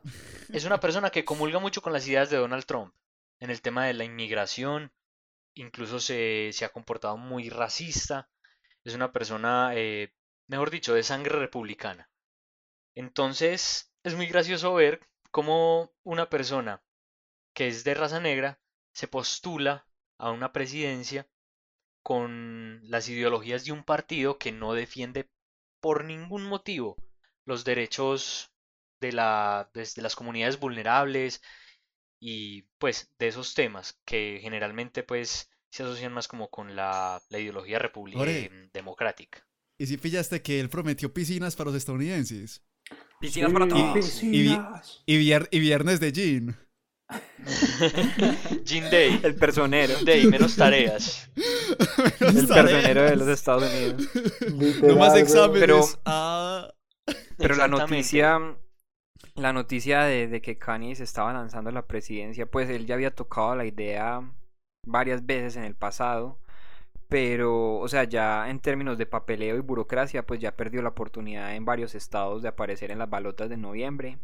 Speaker 5: es una persona que comulga mucho con las ideas de Donald Trump en el tema de la inmigración, incluso se, se ha comportado muy racista, es una persona, eh, mejor dicho, de sangre republicana. Entonces, es muy gracioso ver cómo una persona que es de raza negra se postula a una presidencia con las ideologías de un partido que no defiende por ningún motivo los derechos de la, de, de las comunidades vulnerables y pues de esos temas que generalmente pues se asocian más como con la, la ideología republi-
Speaker 2: Ore.
Speaker 5: em, democrática.
Speaker 2: ¿Y si pillaste que él prometió piscinas para los estadounidenses?
Speaker 6: Piscinas para todos.
Speaker 3: piscinas.
Speaker 2: Y, vier- y viernes de jean.
Speaker 5: Jean Day,
Speaker 6: El personero.
Speaker 5: Day, menos tareas.
Speaker 6: El personero de los Estados Unidos.
Speaker 2: No más
Speaker 3: Literal,
Speaker 2: exámenes.
Speaker 6: Pero-
Speaker 2: Ah,
Speaker 6: Pero la noticia, la noticia de, de que Kanye se estaba lanzando a la presidencia, pues él ya había tocado la idea varias veces en el pasado, pero, o sea, ya en términos de papeleo y burocracia, pues ya perdió la oportunidad en varios estados de aparecer en las balotas de noviembre.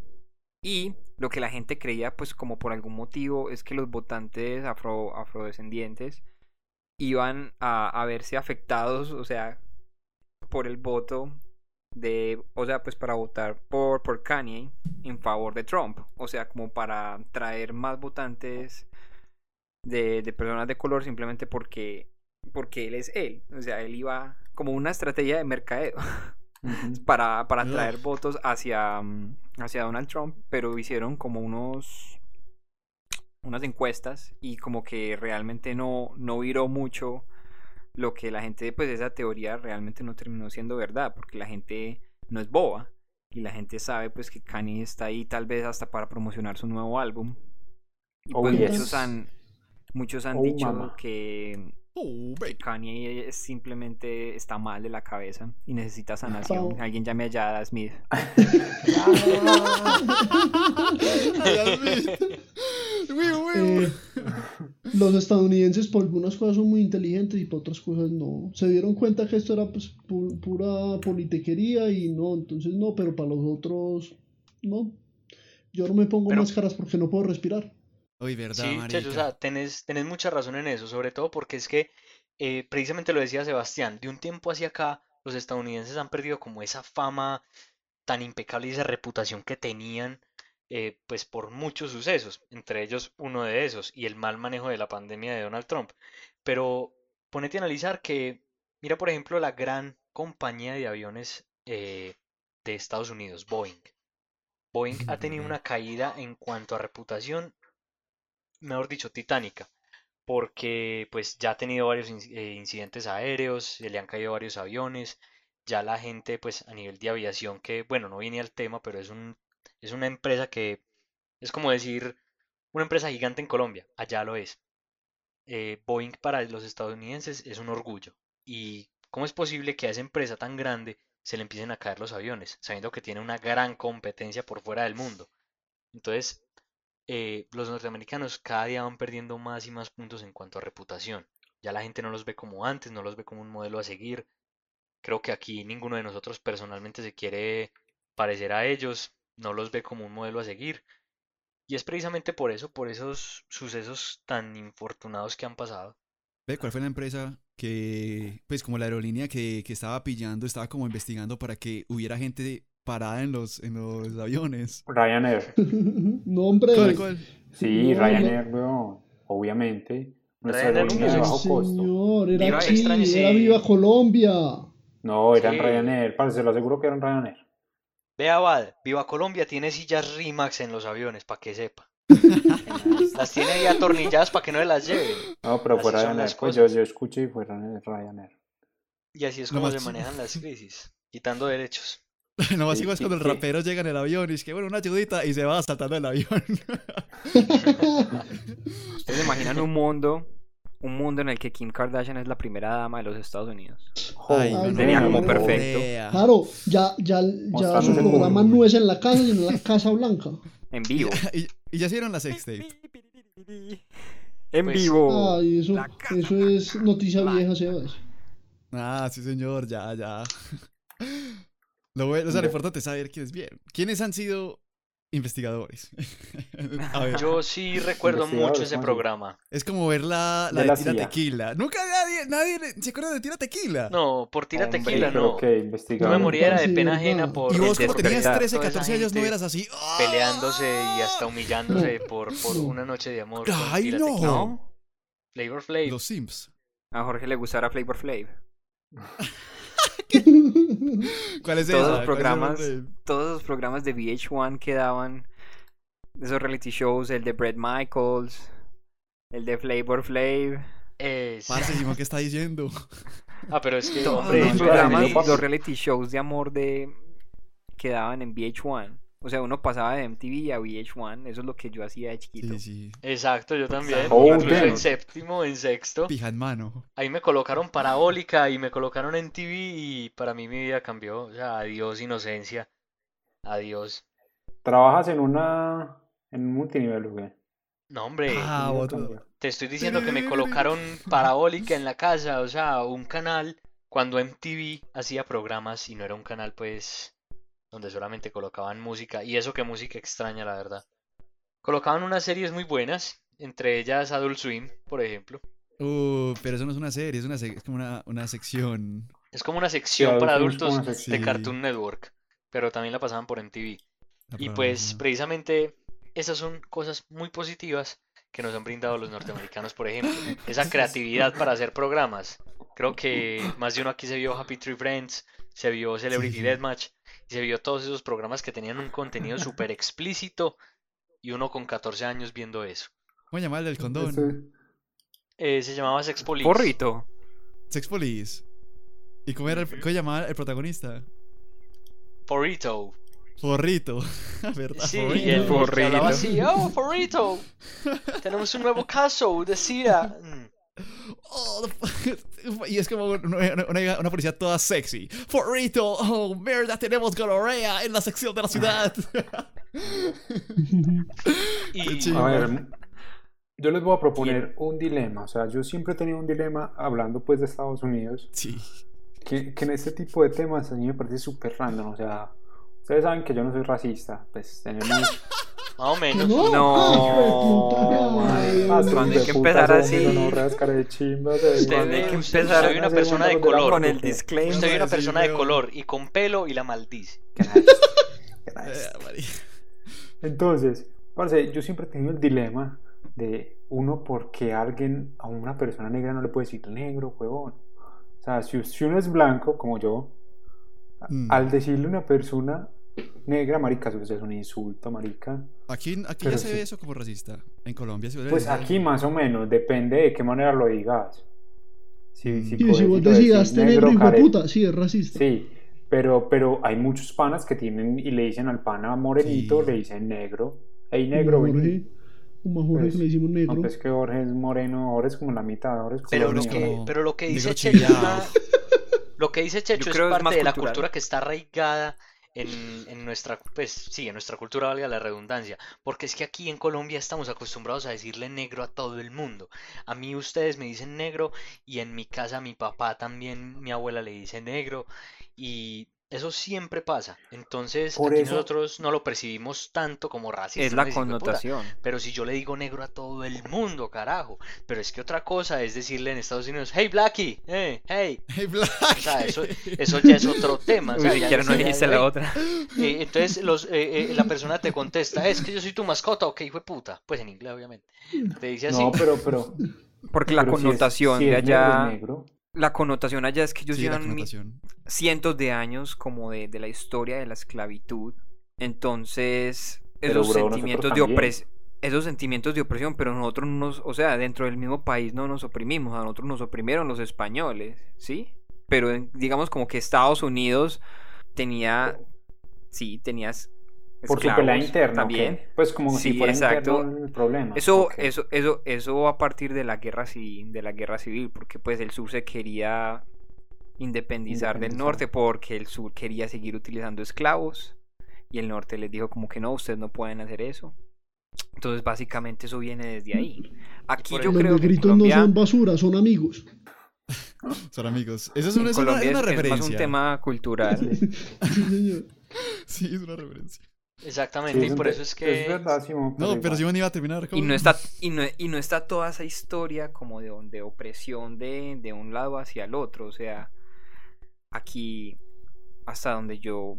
Speaker 6: Y lo que la gente creía, pues como por algún motivo, es que los votantes afro, afrodescendientes iban a, a verse afectados, o sea, por el voto de, o sea, pues para votar por, por Kanye en favor de Trump, o sea, como para traer más votantes de, de personas de color simplemente porque, porque él es él, o sea, él iba como una estrategia de mercadeo para, para
Speaker 2: Ugh.
Speaker 6: traer votos hacia, mm, hacia Donald Trump, pero hicieron como unos unas encuestas y como que realmente no, no viró mucho lo que la gente, pues esa teoría realmente no terminó siendo verdad, porque la gente no es boba y la gente sabe pues que Kanye está ahí tal vez hasta para promocionar su nuevo álbum. Y
Speaker 3: Oh,
Speaker 6: pues
Speaker 3: yes.
Speaker 6: muchos han muchos han
Speaker 3: Oh,
Speaker 6: dicho que
Speaker 2: oh.
Speaker 6: Kanye es- simplemente está mal de la cabeza y necesita sanación. Alguien llame a Yada Smith.
Speaker 7: Eh, los estadounidenses por algunas cosas son muy inteligentes y por otras cosas no. Se dieron cuenta que esto era pues, pu- pura politiquería y no, entonces no, pero para los otros no. Yo no me pongo
Speaker 5: Pero-
Speaker 7: máscaras porque no puedo respirar.
Speaker 2: Uy, verdad,
Speaker 5: Sí. Checho, o sea, tenés, tenés mucha razón en eso, sobre todo porque es que, eh, precisamente lo decía Sebastián, de un tiempo hacia acá, los estadounidenses han perdido como esa fama tan impecable y esa reputación que tenían, eh, pues por muchos sucesos, entre ellos uno de esos, y el mal manejo de la pandemia de Donald Trump. Pero ponete a analizar que, mira, por ejemplo, la gran compañía de aviones eh, de Estados Unidos, Boeing. Boeing ha tenido una caída en cuanto a reputación mejor dicho, titánica, porque pues ya ha tenido varios eh, incidentes aéreos, se le han caído varios aviones, ya la gente pues a nivel de aviación que, bueno, no viene al tema, pero es un, es una empresa que es como decir una empresa gigante en Colombia, allá lo es. Eh, Boeing para los estadounidenses es un orgullo. ¿Y cómo es posible que a esa empresa tan grande se le empiecen a caer los aviones, sabiendo que tiene una gran competencia por fuera del mundo? Entonces, eh, los norteamericanos cada día van perdiendo más y más puntos en cuanto a reputación. Ya la gente no los ve como antes, no los ve como un modelo a seguir. Creo que aquí ninguno de nosotros personalmente se quiere parecer a ellos, no los ve como un modelo a seguir. Y es precisamente por eso, por esos sucesos tan infortunados que han pasado.
Speaker 2: ¿Ve cuál fue la empresa que, pues como la aerolínea que, que estaba pillando, estaba como investigando para que hubiera gente parada en los, en los aviones?
Speaker 3: Ryanair.
Speaker 7: no, hombre.
Speaker 2: ¿Cuál, cuál?
Speaker 3: Sí,
Speaker 7: No,
Speaker 3: Ryanair, weón. Obviamente. Nuestra
Speaker 5: Ryanair
Speaker 3: aerolínea de
Speaker 5: nunca
Speaker 3: bajo costo.
Speaker 7: Señor, era
Speaker 5: Viva,
Speaker 7: Chile,
Speaker 5: extrañese.
Speaker 7: era Viva Colombia.
Speaker 3: No, eran
Speaker 5: Sí.
Speaker 3: Ryanair. Parce, se lo aseguro que eran Ryanair.
Speaker 5: Vea, Bad, Viva Colombia tiene sillas Rimax en los aviones, para que sepa. Las tiene ahí atornilladas para que no se las lleven.
Speaker 3: No, pero fue
Speaker 5: Así son
Speaker 3: Ryanair.
Speaker 5: las
Speaker 3: Pues yo, yo escuché y fue Ryanair.
Speaker 5: Y así es como se manejan las crisis, quitando derechos.
Speaker 2: Lo más
Speaker 3: Sí,
Speaker 2: igual es cuando el rapero llega en el avión y es que, bueno, una ayudita y se va saltando el avión.
Speaker 6: ¿Ustedes se imaginan un mundo, un mundo en el que Kim Kardashian es la primera dama de los Estados Unidos?
Speaker 2: Ay,
Speaker 7: Ay,
Speaker 2: no,
Speaker 6: Sería
Speaker 2: no,
Speaker 6: como
Speaker 2: no,
Speaker 6: perfecto.
Speaker 2: idea.
Speaker 7: Claro, ya, ya, ya
Speaker 3: Mostrando
Speaker 7: su programa no es en la casa, sino en la Casa Blanca.
Speaker 6: En vivo.
Speaker 2: Y, y ya hicieron la sextape.
Speaker 6: En
Speaker 5: Pues-
Speaker 6: vivo.
Speaker 7: Ay, eso, eso es noticia vieja, Sebas.
Speaker 2: Ah, sí, señor, ya, ya. Lo, o sea, lo importante es saber quiénes bien. ¿Quiénes han sido investigadores? A ver,
Speaker 5: Yo sí recuerdo mucho ese programa.
Speaker 2: es como ver la, la
Speaker 3: De
Speaker 2: de
Speaker 3: la
Speaker 2: Tira
Speaker 3: CIA.
Speaker 2: Tequila. Nunca nadie, nadie se acuerda de Tira Tequila.
Speaker 5: No, por tira
Speaker 6: Hombre,
Speaker 5: tequila no.
Speaker 3: investigador.
Speaker 5: me moría era de pena ajena por
Speaker 2: Y vos como tenías
Speaker 6: despertar,
Speaker 2: 13,
Speaker 5: toda esa
Speaker 2: 14 años no eras así. ¡ah!
Speaker 5: peleándose y hasta humillándose por, por
Speaker 7: No.
Speaker 5: una noche de amor.
Speaker 2: Ay,
Speaker 5: Tira
Speaker 2: no.
Speaker 6: ¿No?
Speaker 5: Flavor Flav.
Speaker 2: Los Sims.
Speaker 6: A Jorge le gustará Flavor Flav.
Speaker 2: ¿Cuál es
Speaker 6: Todos
Speaker 2: esa?
Speaker 6: los
Speaker 2: ¿Cuál es el
Speaker 6: programas, todos los programas de VH1 que daban esos reality shows, el de Brett Michaels, el de Flavor Flav,
Speaker 5: Es-
Speaker 2: Parce, Simón, ¿qué está diciendo?
Speaker 5: Ah, pero es que,
Speaker 6: todos los programas, los reality shows de amor de que daban en VH1. O sea, uno pasaba de MTV a VH1, eso es lo que yo hacía de chiquito.
Speaker 2: Sí, sí.
Speaker 5: exacto, yo también.
Speaker 3: Oh,
Speaker 5: Incluso en séptimo, en sexto.
Speaker 2: Pija en mano.
Speaker 5: Ahí me colocaron parabólica y me colocaron en TV y para mí mi vida cambió. O sea, adiós inocencia. Adiós.
Speaker 3: ¿Trabajas en una. en un multinivel o qué?
Speaker 5: No, hombre,
Speaker 2: Ah,
Speaker 5: te estoy diciendo que me colocaron parabólica en la casa, o sea, un canal cuando MTV hacía programas y no era un canal pues donde solamente colocaban música y eso que música extraña, la verdad. Colocaban unas series muy buenas, entre ellas Adult Swim, por ejemplo.
Speaker 2: Uh, pero eso no es una serie, es, una sec- es como una, una sección.
Speaker 5: Es como una sección para adultos
Speaker 3: sección.
Speaker 5: de. Cartoon Network, pero también la pasaban por MTV.
Speaker 2: la
Speaker 5: Y pues precisamente esas son cosas muy positivas que nos han brindado los norteamericanos, por ejemplo. Esa creatividad para hacer programas. Creo que más de uno aquí se vio Happy Tree Friends, se vio Celebrity
Speaker 2: sí.
Speaker 5: Deathmatch y se vio todos esos programas que tenían un contenido súper explícito y uno con 14 años viendo eso.
Speaker 2: ¿Cómo llamar el del condón?
Speaker 5: Eh, se llamaba Sex Police.
Speaker 6: Porrito.
Speaker 2: Sex Police. ¿Y cómo, era el, cómo llamaba el protagonista?
Speaker 5: Porrito.
Speaker 2: Forrito. ¿Verdad?
Speaker 5: Sí,
Speaker 2: Forrito.
Speaker 5: y hablaba
Speaker 6: Porrito.
Speaker 5: así, oh, Porrito. Tenemos un nuevo caso de SIDA. Mm.
Speaker 2: Oh, y es como una, una- una policía toda sexy. Forrito, oh, mierda, tenemos gonorrea en la sección de la ciudad.
Speaker 5: Y.
Speaker 3: A ver, yo les voy a proponer un dilema. O sea, yo siempre he tenido un dilema hablando pues de Estados Unidos.
Speaker 2: sí.
Speaker 3: Que, que en este tipo de temas a mí me parece súper random. O sea, ustedes saben que yo no soy racista. Pues tenemos.
Speaker 5: más o menos.
Speaker 7: ¿No?
Speaker 3: De
Speaker 6: que empezar así. Hay que empezar
Speaker 5: ve una persona de color.
Speaker 6: Con el disclaimer.
Speaker 5: Usted ve una persona de color y con pelo y la maldice.
Speaker 2: Eh.
Speaker 3: Entonces, parce, yo siempre he tenido el dilema de uno porque alguien, a una persona negra no le puede decir negro, huevón. O sea, si, si uno es blanco, como yo,
Speaker 2: Mm.
Speaker 3: al decirle a una persona negra, marica, eso es un insulto, marica.
Speaker 2: Aquí, aquí
Speaker 3: Pero
Speaker 2: ya se
Speaker 3: sí.
Speaker 2: ve eso como racista. En Colombia se ve
Speaker 3: Pues
Speaker 2: eso.
Speaker 3: aquí más o menos, depende de qué manera lo digas. Si, si
Speaker 2: Mm.
Speaker 7: Y
Speaker 3: puedes
Speaker 7: si vos decías negro, hijo de
Speaker 3: care-
Speaker 7: puta, sí, es racista.
Speaker 3: Sí, pero, pero hay muchos panas que tienen y le dicen al pana morenito,
Speaker 2: Sí.
Speaker 3: le dicen negro. Ey, negro,
Speaker 7: Como
Speaker 3: vení.
Speaker 7: Jorge, como a Jorge
Speaker 3: Pues,
Speaker 7: que le decimos
Speaker 3: No,
Speaker 7: negro.
Speaker 3: pues que Jorge es moreno, ahora es como la mitad, ahora es
Speaker 5: Pero
Speaker 3: color
Speaker 5: lo
Speaker 2: es
Speaker 5: que,
Speaker 3: negro.
Speaker 2: como
Speaker 5: pero lo que dice
Speaker 2: negro
Speaker 5: Checho es lo que dice Checho
Speaker 6: Yo
Speaker 5: es
Speaker 6: creo es
Speaker 5: parte
Speaker 6: más
Speaker 5: de la
Speaker 6: cultural.
Speaker 5: cultura que está arraigada en, nuestra, pues sí, en nuestra cultura, valga la redundancia, porque es que aquí en Colombia estamos acostumbrados a decirle negro a todo el mundo. A mí ustedes me dicen negro y en mi casa mi papá también, mi abuela le dice negro y Eso siempre pasa. Entonces,
Speaker 3: Por
Speaker 5: aquí
Speaker 3: eso-
Speaker 5: nosotros no lo percibimos tanto como racista.
Speaker 6: Es la
Speaker 5: dice, "Hijo de puta".
Speaker 6: connotación.
Speaker 5: Pero si yo le digo negro a todo el mundo, carajo. Pero es que otra cosa es decirle en Estados Unidos, hey Blackie, eh, hey.
Speaker 2: Hey, Black.
Speaker 5: O sea, eso, eso ya es otro tema. o
Speaker 6: Ni
Speaker 5: sea, ya
Speaker 6: no
Speaker 5: ya-
Speaker 6: dijiste la
Speaker 5: hey.
Speaker 6: otra.
Speaker 5: Eh, entonces los, eh, eh, la persona te contesta, es que yo soy tu mascota, ok, hijo de puta. Pues en inglés, obviamente. Te dice así.
Speaker 3: No, pero, pero.
Speaker 6: Porque la
Speaker 3: pero si es-
Speaker 6: connotación
Speaker 3: si
Speaker 6: de
Speaker 3: es negro,
Speaker 6: allá,
Speaker 3: es negro.
Speaker 6: la connotación allá es que ellos
Speaker 2: Sí,
Speaker 6: llevan mi-
Speaker 2: connotación.
Speaker 6: Cientos de años como de, de la historia de la esclavitud. Entonces, esos
Speaker 3: bro,
Speaker 6: sentimientos de opresión, esos sentimientos de opresión, pero nosotros no nos, o sea, dentro del mismo país no nos oprimimos, a nosotros nos oprimieron los españoles, ¿sí? Pero en- digamos como que Estados Unidos tenía, sí, tenías
Speaker 3: Por su pelea interna,
Speaker 6: también.
Speaker 3: Pues como si
Speaker 6: Sí,
Speaker 3: fuera
Speaker 6: exacto.
Speaker 3: interno el problema.
Speaker 6: Eso, eso, eso, eso a partir de la guerra civil, de la guerra civil, porque pues el sur se quería independizar del norte porque el sur quería seguir utilizando esclavos y el norte les dijo como que no, ustedes no pueden hacer eso. Entonces básicamente eso viene desde ahí. Aquí yo
Speaker 7: Los
Speaker 6: creo que
Speaker 7: negritos
Speaker 6: Colombia,
Speaker 7: no son basura, son amigos.
Speaker 2: Son amigos. Eso es, una, es una- es una
Speaker 6: es- es
Speaker 2: referencia.
Speaker 6: más un tema cultural.
Speaker 7: Sí, señor.
Speaker 2: Sí, es una referencia.
Speaker 5: Exactamente,
Speaker 3: Sí,
Speaker 5: y por eso es que...
Speaker 3: Es verdad, Simón.
Speaker 2: No, pero. Simón iba a terminar.
Speaker 6: Y no está, y no, y no está toda esa historia como de, de opresión de, de un lado hacia el otro. O sea, aquí, hasta donde yo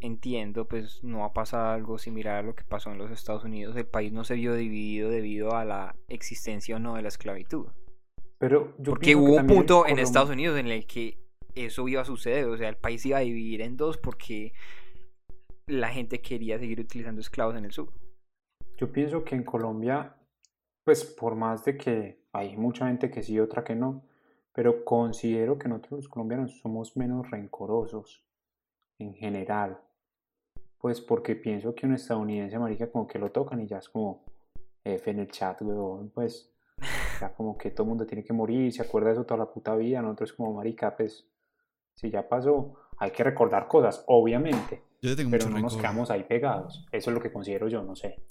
Speaker 6: entiendo, pues no ha pasado algo similar a lo que pasó en los Estados Unidos. El país no se vio dividido debido a la existencia o no de la esclavitud.
Speaker 3: Pero yo
Speaker 6: Porque hubo un punto en Estados Unidos en el que eso iba a suceder. O sea, el país iba a dividir en dos porque la gente quería seguir utilizando esclavos en el sur.
Speaker 3: Yo pienso que en Colombia, pues por más de que hay mucha gente que sí y otra que no, pero considero que nosotros los colombianos somos menos rencorosos en general. Pues porque pienso que un estadounidense, marica, como que lo tocan y ya es como F en el chat, weón, pues ya como que todo el mundo tiene que morir, se acuerda de eso toda la puta vida, nosotros como marica, pues si ya pasó, hay que recordar cosas, obviamente,
Speaker 2: Yo tengo
Speaker 3: pero
Speaker 2: mucho
Speaker 3: no nos quedamos ahí pegados. Eso es lo que considero yo, no sé.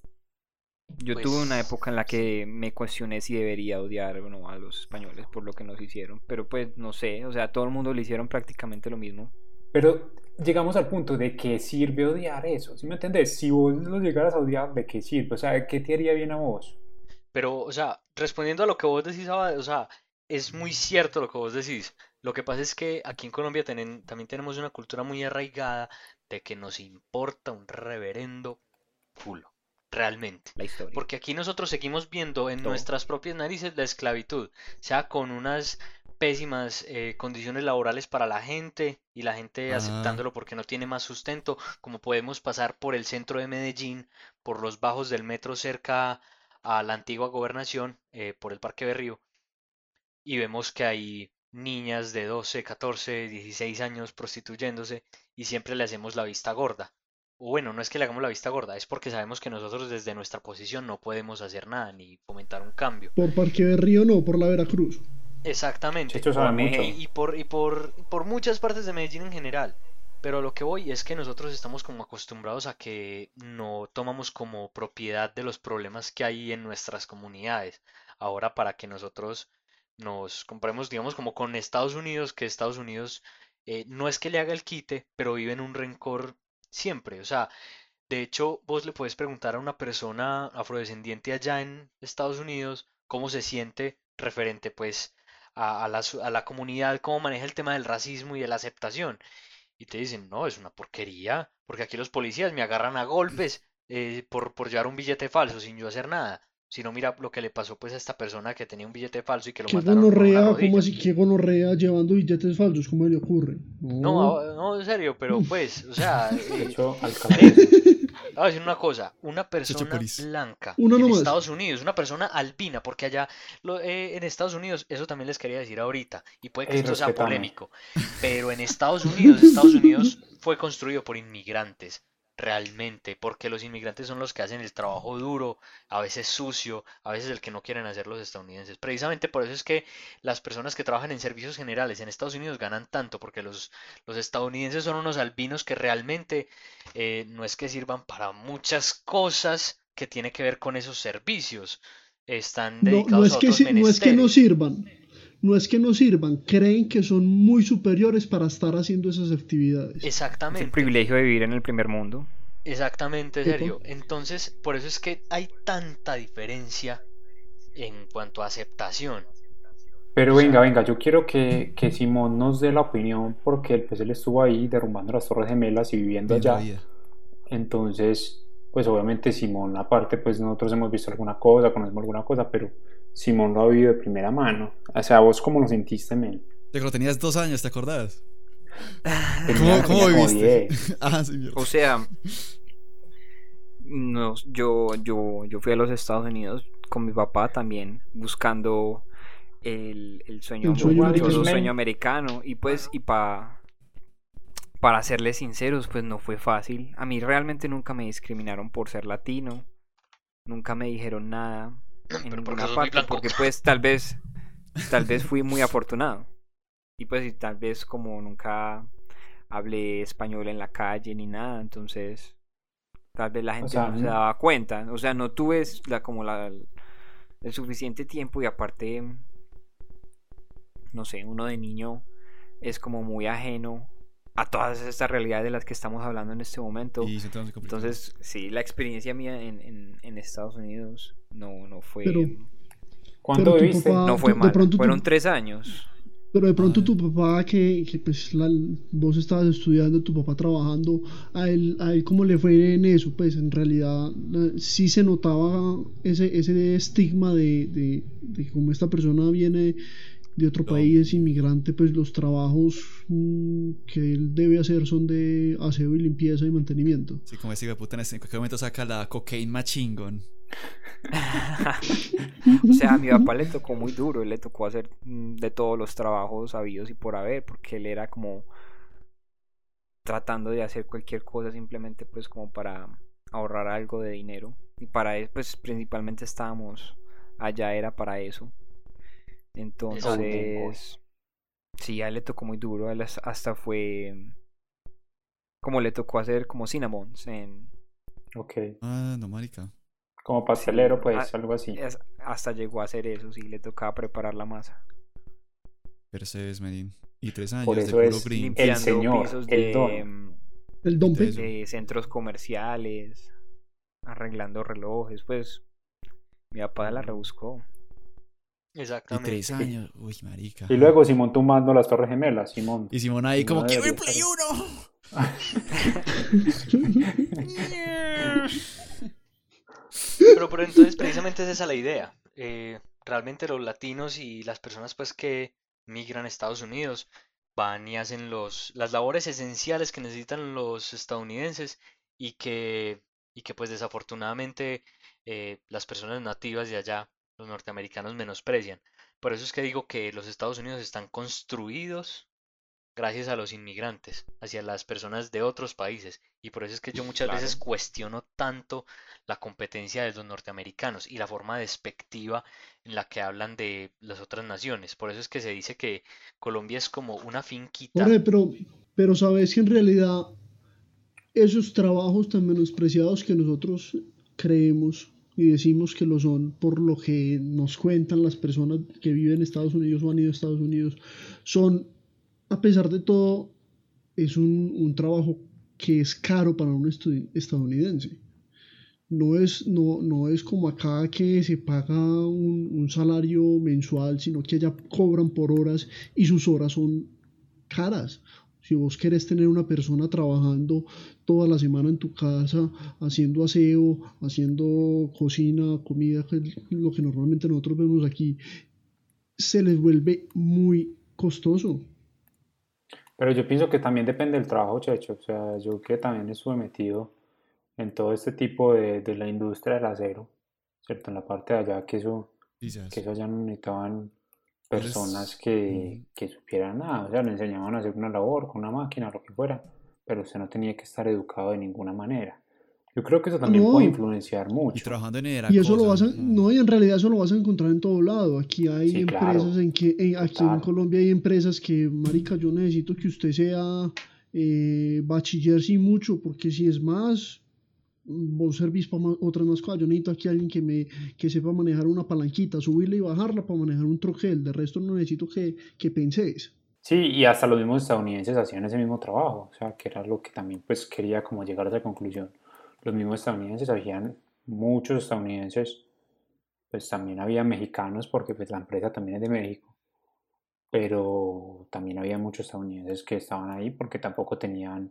Speaker 6: Yo
Speaker 5: Pues-
Speaker 6: tuve una época en la que me cuestioné si debería odiar o no a los españoles por lo que nos hicieron, pero pues no sé, o sea, todo el mundo le hicieron prácticamente lo mismo.
Speaker 3: Pero llegamos al punto de que sirve odiar eso, ¿sí me entendés? Si vos lo llegaras a odiar, ¿de qué sirve? O sea, ¿qué te haría bien a vos?
Speaker 5: Pero, o sea, respondiendo a lo que vos decís, o sea, es muy cierto lo que vos decís. Lo que pasa es que aquí en Colombia tenen- también tenemos una cultura muy arraigada de que nos importa un reverendo culo, realmente.
Speaker 6: La historia.
Speaker 5: Porque aquí nosotros seguimos viendo en
Speaker 6: Todo.
Speaker 5: nuestras propias narices la esclavitud, sea con unas pésimas eh, condiciones laborales para la gente y la gente
Speaker 2: Ah.
Speaker 5: aceptándolo porque no tiene más sustento, como podemos pasar por el centro de Medellín, por los bajos del metro cerca a la antigua gobernación, eh, por el Parque Berrío, y vemos que hay niñas de 12, 14, 16 años prostituyéndose y siempre le hacemos la vista gorda. O bueno, no es que le hagamos la vista gorda, es porque sabemos que nosotros desde nuestra posición no podemos hacer nada ni fomentar un cambio.
Speaker 7: Por Parque Berrío no, por la Veracruz.
Speaker 5: Exactamente.
Speaker 3: Esto sabe mucho.
Speaker 5: Y, y por, y por, por muchas partes de Medellín en general. Pero a lo que voy es que nosotros estamos como acostumbrados a que no tomamos como propiedad de los problemas que hay en nuestras comunidades. Ahora para que nosotros nos compremos, digamos, como con Estados Unidos, que Estados Unidos eh, no es que le haga el quite, pero vive en un rencor siempre. O sea, de hecho, vos le puedes preguntar a una persona afrodescendiente allá en Estados Unidos cómo se siente referente pues a, la, a la comunidad, cómo maneja el tema del racismo y de la aceptación. Y te dicen, no, es una porquería, porque aquí los policías me agarran a golpes eh, por, por llevar un billete falso sin yo hacer nada. Si no, mira lo que le pasó pues a esta persona que tenía un billete falso y que lo
Speaker 7: Qué
Speaker 5: una
Speaker 7: gonorrea. ¿cómo así que gonorrea llevando billetes falsos? ¿Cómo le ocurre?
Speaker 5: No, no, en serio, pero pues, o sea,
Speaker 3: De
Speaker 5: eh,
Speaker 3: hecho, Alcalá,
Speaker 5: Voy a decir una cosa, una persona blanca
Speaker 7: Una
Speaker 5: en
Speaker 7: nomás.
Speaker 5: Estados Unidos, una persona albina, porque allá lo- eh, en Estados Unidos, eso también les quería decir ahorita, y puede que
Speaker 3: Ey,
Speaker 5: esto sea polémico, pero en Estados Unidos, Estados Unidos fue construido por inmigrantes, realmente, porque los inmigrantes son los que hacen el trabajo duro, a veces sucio, a veces el que no quieren hacer los estadounidenses. Precisamente por eso es que las personas que trabajan en servicios generales en Estados Unidos ganan tanto, porque los, los estadounidenses son unos albinos que realmente eh, no es que sirvan para muchas cosas que tiene que ver con esos servicios. Están
Speaker 7: No,
Speaker 5: dedicados
Speaker 7: no es que,
Speaker 5: otros
Speaker 7: no es que no
Speaker 5: menesteres.
Speaker 7: sirvan. No es que no sirvan, creen que son muy superiores para estar haciendo esas actividades.
Speaker 6: Es
Speaker 5: Exactamente.
Speaker 6: el privilegio de vivir en el primer mundo.
Speaker 5: Exactamente. Sergio. Entonces, por eso es que hay tanta diferencia en cuanto a aceptación.
Speaker 3: Pero venga, venga, yo quiero que, que Simón nos dé la opinión porque pues él estuvo ahí derrumbando las Torres Gemelas y viviendo
Speaker 2: Viendo la
Speaker 3: allá. Entonces, pues obviamente Simón, aparte, pues nosotros hemos visto alguna cosa, conocemos alguna cosa, pero Simón lo ha vivido de primera mano. O sea, ¿vos cómo lo sentiste, men?
Speaker 2: Te lo tenías dos años, ¿te acordás?
Speaker 3: Tenía-
Speaker 2: ¿Cómo, cómo
Speaker 3: tenía como
Speaker 2: viviste?
Speaker 3: 10.
Speaker 2: ah, sí, mierda.
Speaker 6: O sea, no, yo, yo, yo fui a los Estados Unidos con mi papá también, buscando el, el sueño,
Speaker 7: El sueño
Speaker 6: americano,
Speaker 3: americano.
Speaker 6: sueño americano. Y pues, y pa, para serles sinceros, pues no fue fácil. A mí realmente nunca me discriminaron por ser latino. Nunca me dijeron nada
Speaker 5: Pero porque muy
Speaker 6: parte,
Speaker 5: blanco.
Speaker 6: porque pues tal vez, tal vez fui muy afortunado. Y pues y tal vez como nunca hablé español en la calle ni nada, entonces tal vez la gente
Speaker 3: sea,
Speaker 6: no se
Speaker 3: no-
Speaker 6: daba cuenta. O sea, no tuve la, como la, el suficiente tiempo y aparte, no sé, uno de niño es como muy ajeno a todas estas realidades de las que estamos hablando en este momento.
Speaker 2: Y se entonces,
Speaker 6: sí, la experiencia mía en, en, en Estados Unidos no, no fue...
Speaker 7: Pero-
Speaker 3: ¿Cuánto
Speaker 7: Pero
Speaker 3: viviste?
Speaker 7: papá-
Speaker 6: no fue
Speaker 7: de
Speaker 6: mal.
Speaker 7: tú-
Speaker 6: Fueron tres años.
Speaker 7: Pero de pronto
Speaker 2: Ah.
Speaker 7: tu papá, que, que pues la- vos estabas estudiando, tu papá trabajando, a él, a él cómo le fue en eso, pues en realidad sí se notaba ese, ese estigma de, de, de como esta persona viene de otro
Speaker 2: No.
Speaker 7: país, es inmigrante, pues los trabajos mm, que él debe hacer son de aseo y limpieza y mantenimiento.
Speaker 2: Sí, como ese puta en este- en cualquier momento saca la cocaine machine gun.
Speaker 6: o sea, a mi papá le tocó muy duro, él le tocó hacer mm, de todos los trabajos habidos y por haber, porque él era como tratando de hacer cualquier cosa simplemente pues como para ahorrar algo de dinero. Y para eso, pues principalmente estábamos allá, era para eso. Entonces, sí, a él le tocó muy duro, a él as- hasta fue como le tocó hacer como cinnamons en,
Speaker 3: Ok.
Speaker 2: Ah, no, marica.
Speaker 3: Como pastelero, pues, algo así.
Speaker 6: es- hasta llegó a hacer eso, sí, le tocaba preparar la masa.
Speaker 2: Percebes, Medin. Y tres años
Speaker 3: Por
Speaker 2: de
Speaker 3: eso
Speaker 2: puro
Speaker 3: es
Speaker 2: green.
Speaker 3: El
Speaker 6: limpiando
Speaker 3: señor,
Speaker 6: pisos
Speaker 3: el
Speaker 6: de,
Speaker 3: don.
Speaker 6: mm,
Speaker 7: El dompe.
Speaker 2: Eso.
Speaker 6: de centros comerciales, arreglando relojes, pues mi papá la rebuscó.
Speaker 2: Y
Speaker 5: Exactamente.
Speaker 2: tres años. Uy, marica.
Speaker 3: Y luego Simón tumbando las Torres Gemelas, Simón.
Speaker 2: Y Simón ahí como, ¡quiero el Play
Speaker 3: estar.
Speaker 2: 1!
Speaker 5: Pero, pero entonces precisamente es esa la idea. Eh, realmente los latinos y las personas pues que migran a Estados Unidos van y hacen los, las labores esenciales que necesitan los estadounidenses y que, y que pues desafortunadamente eh, las personas nativas de allá, los norteamericanos, menosprecian. Por eso es que digo que los Estados Unidos están construidos gracias a los inmigrantes, hacia las personas de otros países. Y por eso es que yo muchas veces cuestiono tanto la competencia de los norteamericanos y la forma despectiva en la que hablan de las otras naciones. Por eso es que se dice que Colombia es como una finquita.
Speaker 7: Jorge, pero, pero sabes que en realidad esos trabajos tan menospreciados que nosotros creemos y decimos que lo son por lo que nos cuentan las personas que viven en Estados Unidos o han ido a Estados Unidos, son, a pesar de todo, es un, un trabajo que es caro para un estadounidense. No es, no, no es como acá que se paga un, un salario mensual, sino que allá cobran por horas y sus horas son caras. Si vos querés tener una persona trabajando toda la semana en tu casa, haciendo aseo, haciendo cocina, comida, que es lo que normalmente nosotros vemos aquí, se les vuelve muy costoso.
Speaker 3: Pero yo pienso que también depende del trabajo, Checho. O sea, yo que también estuve metido en todo este tipo de, de la industria del acero, ¿cierto? En la parte de allá, que eso, que eso allá no necesitaban
Speaker 2: Eres-
Speaker 3: personas que,
Speaker 2: Mm.
Speaker 3: que supieran nada. O sea, le enseñaban a hacer una labor con una máquina, lo que fuera, pero usted no tenía que estar educado de ninguna manera. Yo creo que eso también
Speaker 7: No.
Speaker 3: puede influenciar
Speaker 2: Y
Speaker 3: mucho.
Speaker 2: trabajando en era
Speaker 7: Y eso lo vas a, no, y en realidad eso lo vas a encontrar en todo lado. Aquí hay
Speaker 3: Sí, claro.
Speaker 7: empresas en que, en- aquí en. Colombia hay empresas que, marica, yo necesito que usted sea eh, bachiller sin mucho, porque si es más, vos servís para otras más. Yo necesito aquí a alguien que, me, que sepa manejar una palanquita, subirla y bajarla para manejar un troquel. De resto no necesito que, que penséis.
Speaker 3: Sí, y hasta los mismos estadounidenses hacían ese mismo trabajo, o sea, que era lo que también pues quería como llegar a esa conclusión. Los mismos estadounidenses habían muchos estadounidenses, pues también había mexicanos porque pues la empresa también es de México, pero también había muchos estadounidenses que estaban ahí porque tampoco tenían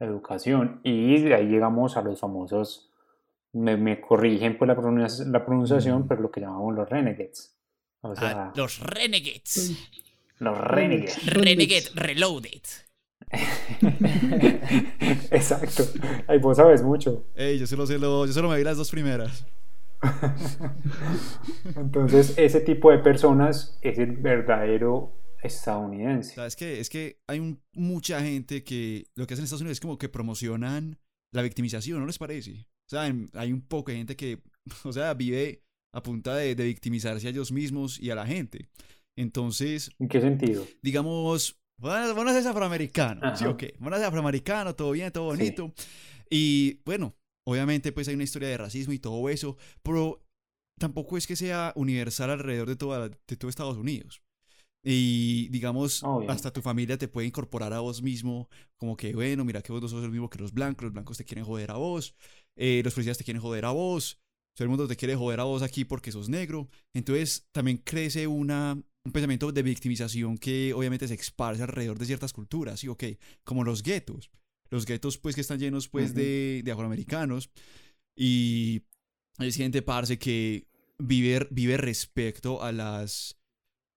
Speaker 3: educación y de ahí llegamos a los famosos, me, me corrigen pues la, pronuncia, la pronunciación, pero lo que llamamos los renegades. O sea,
Speaker 2: Ah, los Renegades.
Speaker 3: los renegades.
Speaker 2: Renegade Reloaded.
Speaker 3: Exacto. Ay, vos sabes mucho.
Speaker 2: Ey, yo solo, sé lo- yo solo me vi las dos primeras.
Speaker 3: Entonces, ese tipo de personas es el verdadero estadounidense.
Speaker 2: ¿Sabes qué? Es que hay un- mucha gente que lo que hacen en Estados Unidos es como que promocionan la victimización, ¿no les parece? O sea, hay un poco de gente que, o sea, vive a punta de, de victimizarse a ellos mismos y a la gente. Entonces,
Speaker 3: ¿En qué sentido?
Speaker 2: digamos, bueno, bueno, es afroamericano, ¿sí
Speaker 3: Ajá.
Speaker 2: o qué? Bueno, es afroamericano, todo bien, todo bonito. Y bueno, obviamente pues hay una historia de racismo y todo eso, pero tampoco es que sea universal alrededor de, toda, de todo Estados Unidos. Y digamos, hasta tu familia te puede incorporar a vos mismo, como que, bueno, mira que vos no sos el mismo que los blancos, los blancos te quieren joder a vos, eh, los policías te quieren joder a vos, todo el mundo te quiere joder a vos aquí porque sos negro. Entonces también crece una, un pensamiento de victimización que obviamente se esparce alrededor de ciertas culturas, ¿sí? Ok, como los guetos. Los guetos, pues, que están llenos, pues, de, de afroamericanos. Y hay gente, parce, que vive, vive respecto a las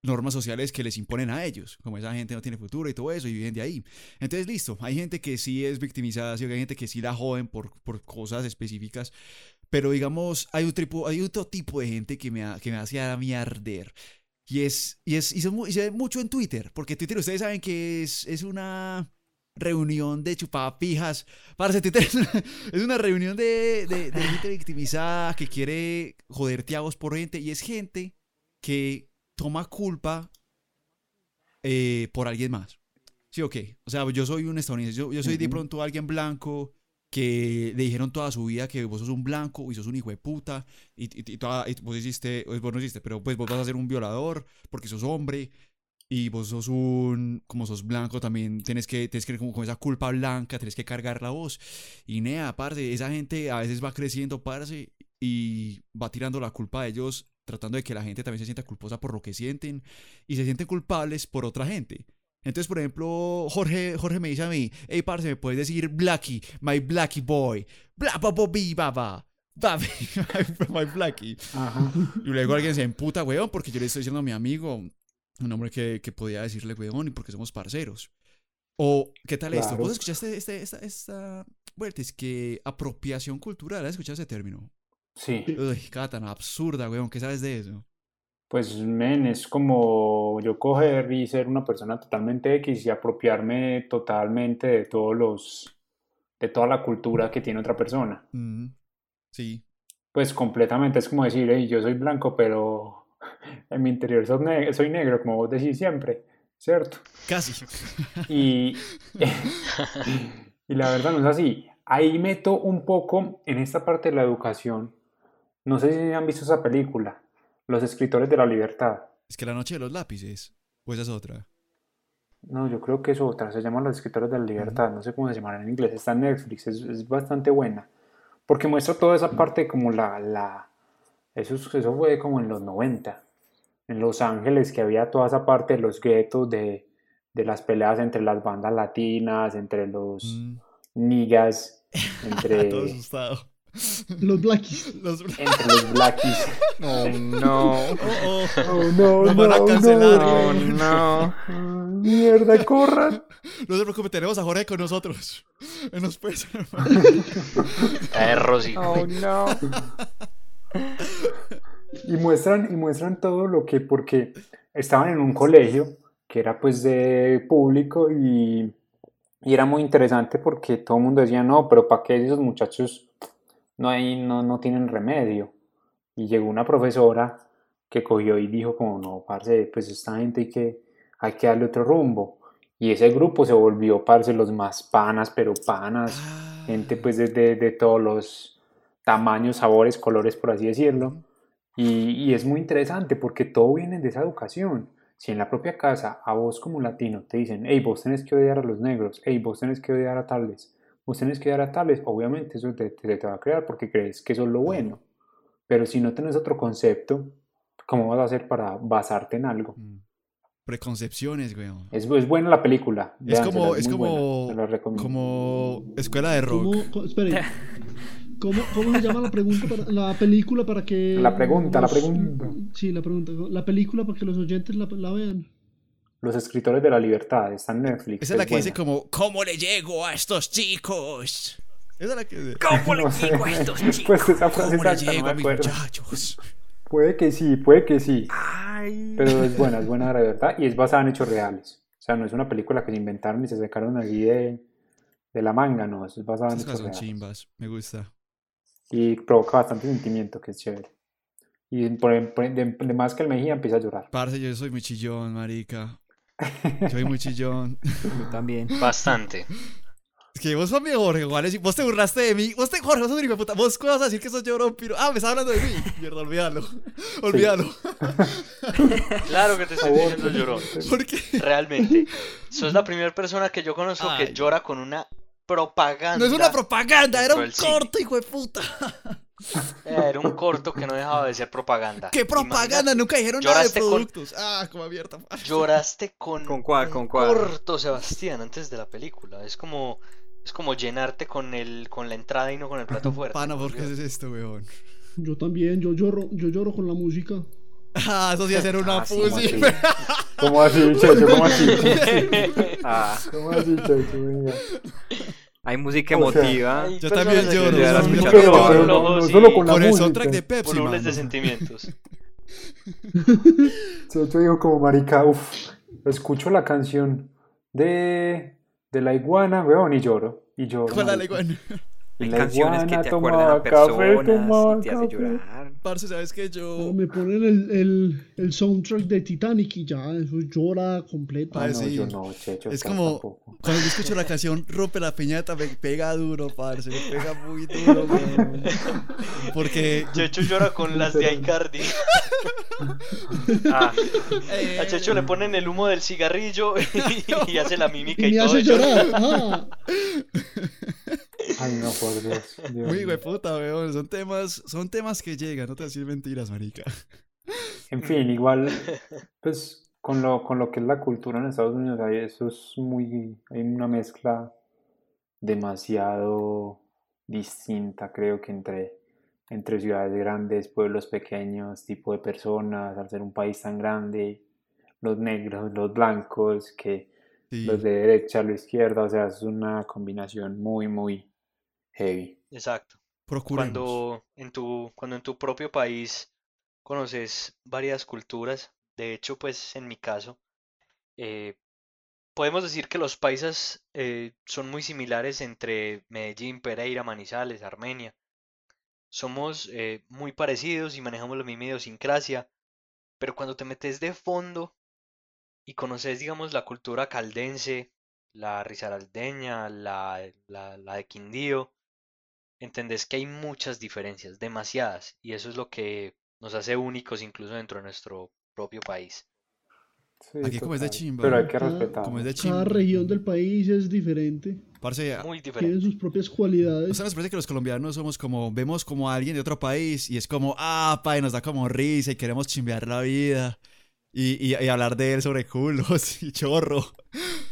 Speaker 2: normas sociales que les imponen a ellos. Como esa gente no tiene futuro y todo eso, y viven de ahí. Entonces, listo, hay gente que sí es victimizada, sí, hay gente que sí la joden por, por cosas específicas. Pero digamos, hay, un tipo, hay otro tipo de gente que me, que me hace a mí arder. Y es, y es, y, mu- y se ve mucho en Twitter, porque Twitter ustedes saben que es, es una reunión de chupapijas. Parce, Twitter es una, es una reunión de, de, de gente victimizada que quiere joderte a vos por gente. Y es gente que toma culpa eh, por alguien más. Sí, ok. O sea, yo soy un estadounidense. Yo, yo soy de pronto alguien blanco que le dijeron toda su vida que vos sos un blanco y sos un hijo de puta y, y, y toda- y vos hiciste, pues, vos no hiciste, pero pues vos vas a ser un violador porque sos hombre y vos sos un, como sos blanco también tienes que, tienes que como con esa culpa blanca, tienes que cargar la voz y nea, parce, esa gente a veces va creciendo, parce, y va tirando la culpa a ellos tratando de que la gente también se sienta culposa por lo que sienten y se sienten culpables por otra gente. Entonces, por ejemplo, Jorge, Jorge me dice a mí, hey, parce, ¿me puedes decir Blackie, my Blackie boy? Bla, ba, bo, bi, ba, ba. Ba, bi, my Blackie.
Speaker 3: Ajá.
Speaker 2: Y luego alguien se emputa, weón, porque yo le estoy diciendo a mi amigo, un hombre que, que podía decirle, weón, y porque somos parceros. O, ¿qué tal esto?
Speaker 3: Claro.
Speaker 2: ¿Vos escuchaste este, esta, esta, vuelta? Es que apropiación cultural, ¿has escuchado ese término?
Speaker 3: Sí.
Speaker 2: Uy, cada tan absurda, weón, ¿qué sabes de eso?
Speaker 3: Pues, men, es como yo coger y ser una persona totalmente X y apropiarme totalmente de todos los, de toda la cultura que tiene otra persona.
Speaker 2: Mm, sí.
Speaker 3: Pues completamente es como decir, hey, yo soy blanco, pero en mi interior soy, ne- soy negro, como vos decís siempre, ¿cierto?
Speaker 2: Casi.
Speaker 3: Y, y la verdad no es así. Ahí meto un poco en esta parte de la educación. No sé si han visto esa película, Los Escritores de la Libertad.
Speaker 2: Es que la noche de los lápices, pues es otra.
Speaker 3: No, yo creo que es otra, se llama Los Escritores de la Libertad, no sé cómo se llamará en inglés, está en Netflix, es, es bastante buena, porque muestra toda esa parte como la, la, eso, es- eso fue como en los 90, en Los Ángeles, que había toda esa parte de los guetos, de, de las peleas entre las bandas latinas, entre los
Speaker 2: Mm.
Speaker 3: niggas, entre,
Speaker 2: Todo asustado.
Speaker 7: Los blackies.
Speaker 2: Los...
Speaker 3: entre los blackies.
Speaker 6: Oh, no.
Speaker 2: Oh, oh.
Speaker 3: Oh, no,
Speaker 2: Nos van a
Speaker 3: no,
Speaker 2: cancelar,
Speaker 6: Oh,
Speaker 2: güey.
Speaker 6: no.
Speaker 3: no. Mierda, corran.
Speaker 2: No se preocupe, tenemos a Jorge con nosotros. Puede salvar.
Speaker 5: Eh, Rosy.
Speaker 6: Oh, no.
Speaker 3: Y muestran, y muestran todo lo que, porque estaban en un colegio que era pues de público y, y era muy interesante porque todo el mundo decía, no, pero ¿para qué esos muchachos no, hay, no, no tienen remedio? Y llegó una profesora que cogió y dijo como, no, parce, pues esta gente hay que, hay que darle otro rumbo. Y ese grupo se volvió, parce, los más panas, pero panas. gente pues de, de- de todos los tamaños, sabores, colores, por así decirlo. Y, y es muy interesante porque todo viene de esa educación. Si en la propia casa a vos como latino te dicen, hey, vos tenés que odiar a los negros, hey, vos tenés que odiar a tales, vos tenés que odiar a tales, obviamente eso te, te, te va a crear porque crees que eso es lo bueno. Pero si no tenés otro concepto, ¿cómo vas a hacer para basarte en algo?
Speaker 2: Mm. Preconcepciones, weón.
Speaker 3: Es, es buena la película.
Speaker 2: Es
Speaker 3: véansela,
Speaker 2: como, es
Speaker 3: buena,
Speaker 2: como,
Speaker 3: la
Speaker 2: como escuela de rock.
Speaker 7: ¿Cómo, espere, ¿cómo, cómo se llama la pregunta para, la película para que
Speaker 3: La pregunta, la
Speaker 7: los-
Speaker 3: pregunta.
Speaker 7: Sí, la pregunta. La película para que los oyentes la, la vean.
Speaker 3: Los escritores de la libertad, está en Netflix.
Speaker 2: Esa es la que dice como, ¿cómo le llego a estos chicos? Esa es la que dice,
Speaker 6: ¿Cómo le
Speaker 3: No sé.
Speaker 6: digo a estos chicos?
Speaker 3: Pues esa frase
Speaker 2: ¿cómo le
Speaker 3: exacta
Speaker 2: llego a mis muchachos?
Speaker 3: Puede que sí, puede que sí.
Speaker 6: Ay.
Speaker 3: Pero es buena, es buena de verdad y es basada en hechos reales. O sea, no es una película que se inventaron y se sacaron así de, de la manga, no, eso es basada en hechos reales.
Speaker 2: chimbas, me gusta.
Speaker 3: Y provoca bastante sentimiento, que es chévere. Y por, por- de, de más que el Mejía empieza a llorar.
Speaker 2: Parce, yo soy muy chillón, marica. Soy muy chillón.
Speaker 6: Yo también.
Speaker 5: Bastante.
Speaker 2: Es que vos mi Jorge, y vos te burlaste de mí. Vos te, Jorge, vos sos un hijo de puta. Vos cómo vas a decir que sos llorón, piro. Ah, me estás hablando de mí. Mierda, olvídalo. Olvídalo.
Speaker 5: Claro que te estoy diciendo llorón.
Speaker 2: ¿Por qué?
Speaker 5: Realmente. Sos la primera persona que yo conozco que llora con una propaganda.
Speaker 2: No es una propaganda, era un corto, hijo de puta.
Speaker 5: Era un corto que no dejaba de ser propaganda.
Speaker 2: ¿Qué propaganda? Nunca dijeron nada de
Speaker 5: lloraste con-
Speaker 2: productos. Ah, como abierta.
Speaker 5: Lloraste con,
Speaker 6: ¿Con cuál? ¿Con cuál?
Speaker 5: corto, Sebastián, antes de la película. Es como, es como llenarte con el, con la entrada y no con el plato fuerte.
Speaker 2: Pana, ¿por qué haces esto, weón?
Speaker 7: Yo también, yo lloro, yo lloro con la música.
Speaker 2: Ah, eso sí hacer una
Speaker 6: Ah.
Speaker 3: ¿Cómo así? ¿Cómo así, Checho? ¿Cómo así?
Speaker 6: Ah,
Speaker 3: ¿Cómo así, Checho? Venga.
Speaker 6: Hay música
Speaker 3: O sea,
Speaker 6: emotiva.
Speaker 5: Hay
Speaker 2: Yo también
Speaker 5: que
Speaker 2: lloro,
Speaker 6: yo pero
Speaker 3: no- solo
Speaker 5: y
Speaker 3: con la
Speaker 2: Con el soundtrack de Pepsi,
Speaker 5: volubles de sentimientos.
Speaker 3: Checho dijo como marica, uff, escucho la canción de, de la iguana, weón, y lloro. Y lloro.
Speaker 2: ¿Cuál la iguana?
Speaker 3: Y
Speaker 6: Hay
Speaker 3: la
Speaker 6: canciones que
Speaker 3: iguana
Speaker 6: te
Speaker 3: tomaba
Speaker 6: acuerdan a
Speaker 3: café,
Speaker 6: personas
Speaker 3: tomaba
Speaker 6: y te hace
Speaker 3: café.
Speaker 6: llorar.
Speaker 2: Parce, ¿sabes qué?
Speaker 7: No,
Speaker 2: Yo...
Speaker 7: me ponen el, el, el soundtrack de Titanic y ya, eso llora completo.
Speaker 3: Ah, no,
Speaker 2: sí.
Speaker 3: yo no, Checho.
Speaker 2: Es como
Speaker 3: tampoco.
Speaker 2: cuando yo escucho la canción Rompe la piñata, me pega duro, parce, me pega muy duro, weón. Porque
Speaker 5: Checho llora con las de Icardi.
Speaker 6: Ah,
Speaker 2: eh,
Speaker 5: A Checho le ponen el humo del cigarrillo y, y hace la mímica
Speaker 7: Y
Speaker 5: y
Speaker 7: me
Speaker 5: todo.
Speaker 7: hace llorar. Ah,
Speaker 3: Ay, no, por Dios. Dios
Speaker 2: muy
Speaker 3: mío.
Speaker 2: puta, weón, son temas, son temas que llegan, no te decir mentiras, marica.
Speaker 3: En fin, igual, pues con lo, con lo que es la cultura en Estados Unidos, hay, eso es muy, hay una mezcla demasiado distinta, creo que entre, entre ciudades grandes, pueblos pequeños, tipo de personas, al ser un país tan grande, los negros, los blancos, que
Speaker 2: Sí.
Speaker 3: los de derecha, la izquierda, o sea, es una combinación muy, muy heavy.
Speaker 5: Exacto.
Speaker 2: Procuremos.
Speaker 5: Cuando en tu, cuando en tu propio país conoces varias culturas, de hecho, pues en mi caso, eh, podemos decir que los paisas eh, son muy similares entre Medellín, Pereira, Manizales, Armenia. Somos eh, muy parecidos y manejamos la misma idiosincrasia, pero cuando te metes de fondo y conoces, digamos, la cultura caldense, la risaraldeña, la, la, la de Quindío, entendés que hay muchas diferencias, demasiadas, y eso es lo que nos hace únicos incluso dentro de nuestro propio país.
Speaker 3: Sí,
Speaker 2: Aquí como es de chimba,
Speaker 3: Pero hay que respetar.
Speaker 2: Como es de
Speaker 7: cada región del país es diferente.
Speaker 2: Parce,
Speaker 5: Muy
Speaker 7: Tienen
Speaker 5: diferente.
Speaker 7: sus propias
Speaker 2: O
Speaker 7: cualidades.
Speaker 2: sea, nos parece que los colombianos somos como, vemos como a alguien de otro país y es como, ah, pa, y nos da como risa y queremos chimbear la vida y, y, y hablar de él sobre culos y chorro.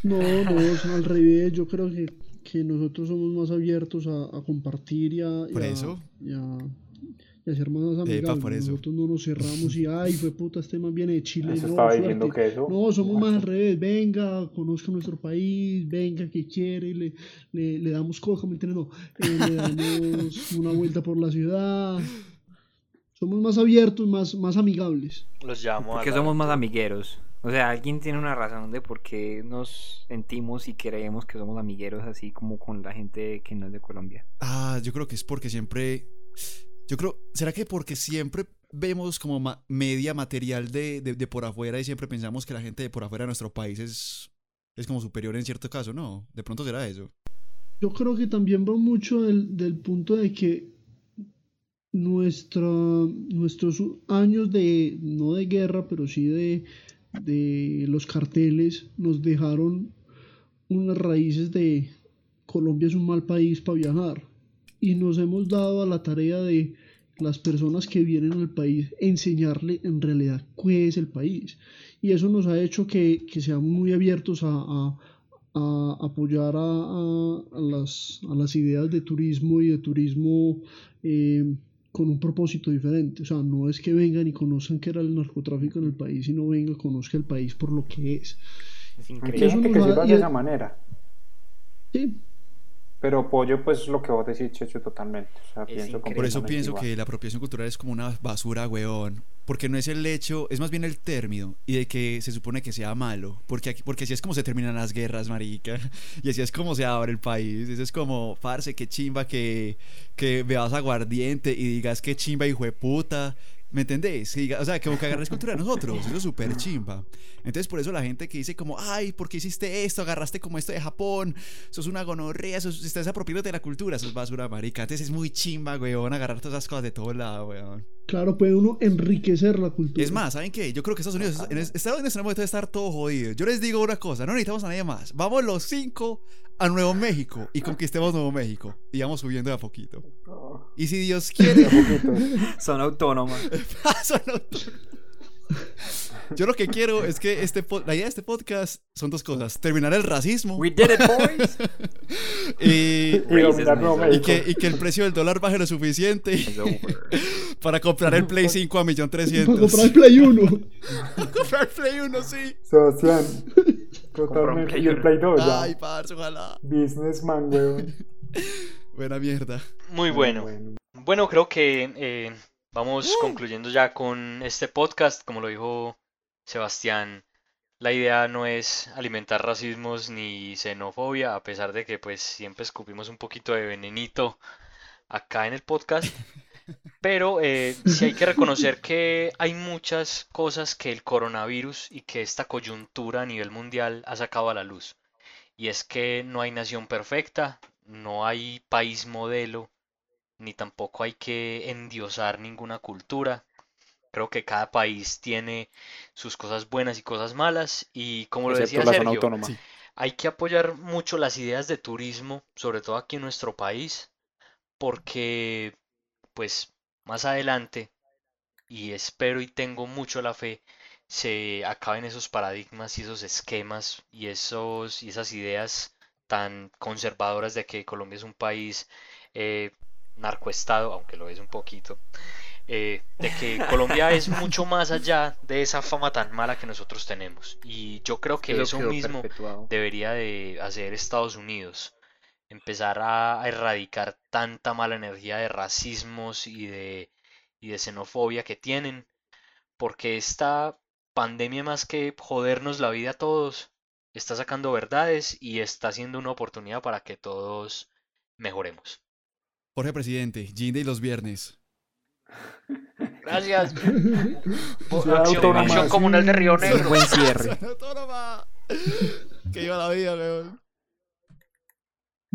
Speaker 7: No, no, es al revés. Yo creo que, que nosotros somos más abiertos a, a compartir y a, y
Speaker 2: Por
Speaker 7: a-
Speaker 2: eso.
Speaker 7: y a- y a ser más amigables.
Speaker 2: por eso.
Speaker 7: Nosotros no nos cerramos y, ay, fue puta, este man viene de Chile.
Speaker 3: Eso
Speaker 7: no,
Speaker 3: estaba diciendo que eso.
Speaker 7: No, somos más al revés. Venga, conozca nuestro país, venga, que quiere, le, le, le damos coca, ¿me entiendes? No, eh, le damos una vuelta por la ciudad. Somos más abiertos, más, más amigables.
Speaker 5: Los llamo a
Speaker 6: porque somos más amigueros. O sea, alguien tiene una razón de por qué nos sentimos y creemos que somos amigueros así como con la gente que no es de Colombia.
Speaker 2: Ah, yo creo que es porque siempre, yo creo, ¿será que porque siempre vemos como ma- media material de, de, de por afuera y siempre pensamos que la gente de por afuera de nuestro país es, es como superior en cierto caso, ¿no? De pronto será eso.
Speaker 7: Yo creo que también va mucho del, del punto de que nuestra, nuestros años de, no de guerra, pero sí de, de los carteles, nos dejaron unas raíces de Colombia es un mal país para viajar. Y nos hemos dado a la tarea de las personas que vienen al país enseñarle en realidad qué es el país. Y eso nos ha hecho que, que seamos muy abiertos a, a, apoyar a, a, las, a, las, ideas de turismo y de turismo eh, con un propósito diferente. O sea, no es que vengan y conozcan qué era el narcotráfico en el país, sino venga y conozca el país por lo que es.
Speaker 3: Es increíble. Que se lo hace de esa manera.
Speaker 7: Sí,
Speaker 3: pero pollo, pues lo que vos decís, Checho, totalmente. O sea, pienso
Speaker 2: Por eso pienso que la apropiación cultural es como una basura, weón. Porque no es el hecho, es más bien el término y de que se supone que sea malo. Porque, aquí, porque así es como se terminan las guerras, marica. Y así es como se abre el país. Eso es como, parce, qué chimba que, que veas aguardiente y digas qué chimba, hijo de puta. ¿Me entendés? O sea, como que agarres cultura de nosotros. Eso es súper chimba. Entonces, por eso la gente que dice como, ay, ¿por qué hiciste esto? Agarraste como esto de Japón. Sos una gonorrea, sos, estás apropiándote de la cultura. Eso es basura, marica. Entonces es muy chimba, weón, agarrar todas esas cosas de todo lado, weón.
Speaker 7: Claro, puede uno enriquecer la cultura.
Speaker 2: Es más, ¿saben qué? Yo creo que Estados Unidos, en Estados Unidos tenemos que estar todo jodido. Yo les digo una cosa, no necesitamos a nadie más. Vamos los cinco a Nuevo México y conquistemos Nuevo México. Y vamos subiendo de a poquito. Y si Dios quiere...
Speaker 6: Son autónomas.
Speaker 2: Son autónomas. Yo lo que quiero es que este la idea de este podcast son dos cosas: terminar el racismo.
Speaker 6: We did it, boys.
Speaker 2: y, y, que, y, que, el precio del dólar baje lo suficiente para comprar el Play 5 a 1.300.000.
Speaker 7: Para comprar el Play 1.
Speaker 2: para comprar el Play 1, sí.
Speaker 3: Sebastián. Totalmente. Y el Play 2 ya.
Speaker 2: Ay, parce, ojalá.
Speaker 3: Businessman, weón.
Speaker 2: Buena mierda.
Speaker 5: Muy bueno. Bueno, creo que eh, vamos concluyendo ya con este podcast. Como lo dijo Sebastián, la idea no es alimentar racismos ni xenofobia, a pesar de que pues siempre escupimos un poquito de venenito acá en el podcast. Pero eh, sí hay que reconocer que hay muchas cosas que el coronavirus y que esta coyuntura a nivel mundial ha sacado a la luz. Y es que no hay nación perfecta, no hay país modelo, ni tampoco hay que endiosar ninguna cultura. Creo que cada país tiene sus cosas buenas y cosas malas y como lo decía Sergio, hay que apoyar mucho las ideas de turismo, sobre todo aquí en nuestro país, porque pues más adelante y espero y tengo mucho la fe se acaben esos paradigmas y esos esquemas y esos y esas ideas tan conservadoras de que Colombia es un país eh, narcoestado, aunque lo es un poquito, eh, de que Colombia es mucho más allá de esa fama tan mala que nosotros tenemos. Y yo creo que eso mismo debería de hacer Estados Unidos. Empezar a, erradicar tanta mala energía de racismos y de, y de xenofobia que tienen. Porque esta pandemia más que jodernos la vida a todos, está sacando verdades y está siendo una oportunidad para que todos mejoremos.
Speaker 2: Jorge Presidente, Ginde y los viernes.
Speaker 5: Gracias. acción, acción comunal de Río Negro.
Speaker 6: Buen cierre.
Speaker 2: que iba la vida, weón.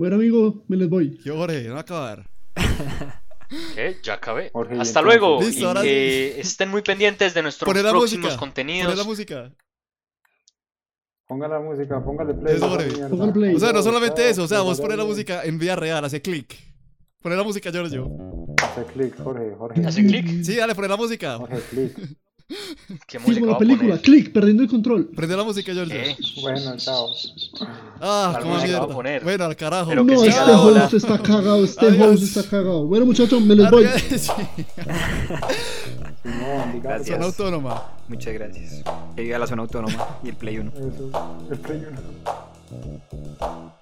Speaker 7: Bueno, amigo, me les voy.
Speaker 2: Yo, Jorge, no va a acabar.
Speaker 5: ¿Qué? Ya acabé. Hasta luego. y que estén muy pendientes de nuestros próximos contenidos.
Speaker 2: Poné la música.
Speaker 3: Ponga la música, póngale play.
Speaker 7: Póngale play.
Speaker 2: O sea, no solamente eso, o sea, vos pones la música en vía real, hace clic. Poné la música, Giorgio.
Speaker 3: Hace clic, Jorge, Jorge.
Speaker 5: ¿Hace clic?
Speaker 2: Sí, dale, poné la música.
Speaker 3: Jorge, clic.
Speaker 5: ¿Qué
Speaker 7: Sí,
Speaker 5: música
Speaker 7: la película,
Speaker 5: poner?
Speaker 7: click, perdiendo el control.
Speaker 2: Prende la música, Giorgio.
Speaker 5: ¿Qué?
Speaker 3: Bueno, chao.
Speaker 2: Ah,
Speaker 5: ¿Cuál
Speaker 2: como
Speaker 5: música va a
Speaker 2: mierda.
Speaker 5: poner?
Speaker 2: Bueno, al carajo.
Speaker 5: Pero que
Speaker 7: No, este host está cagado, este
Speaker 2: Adiós.
Speaker 7: host está cagado. Bueno, muchachos, me les voy.
Speaker 2: Sí.
Speaker 3: Simón, diga
Speaker 6: Gracias.
Speaker 2: Zona autónoma.
Speaker 6: Muchas gracias. Que viva la zona autónoma y el Play 1.
Speaker 3: Eso, el Play uno.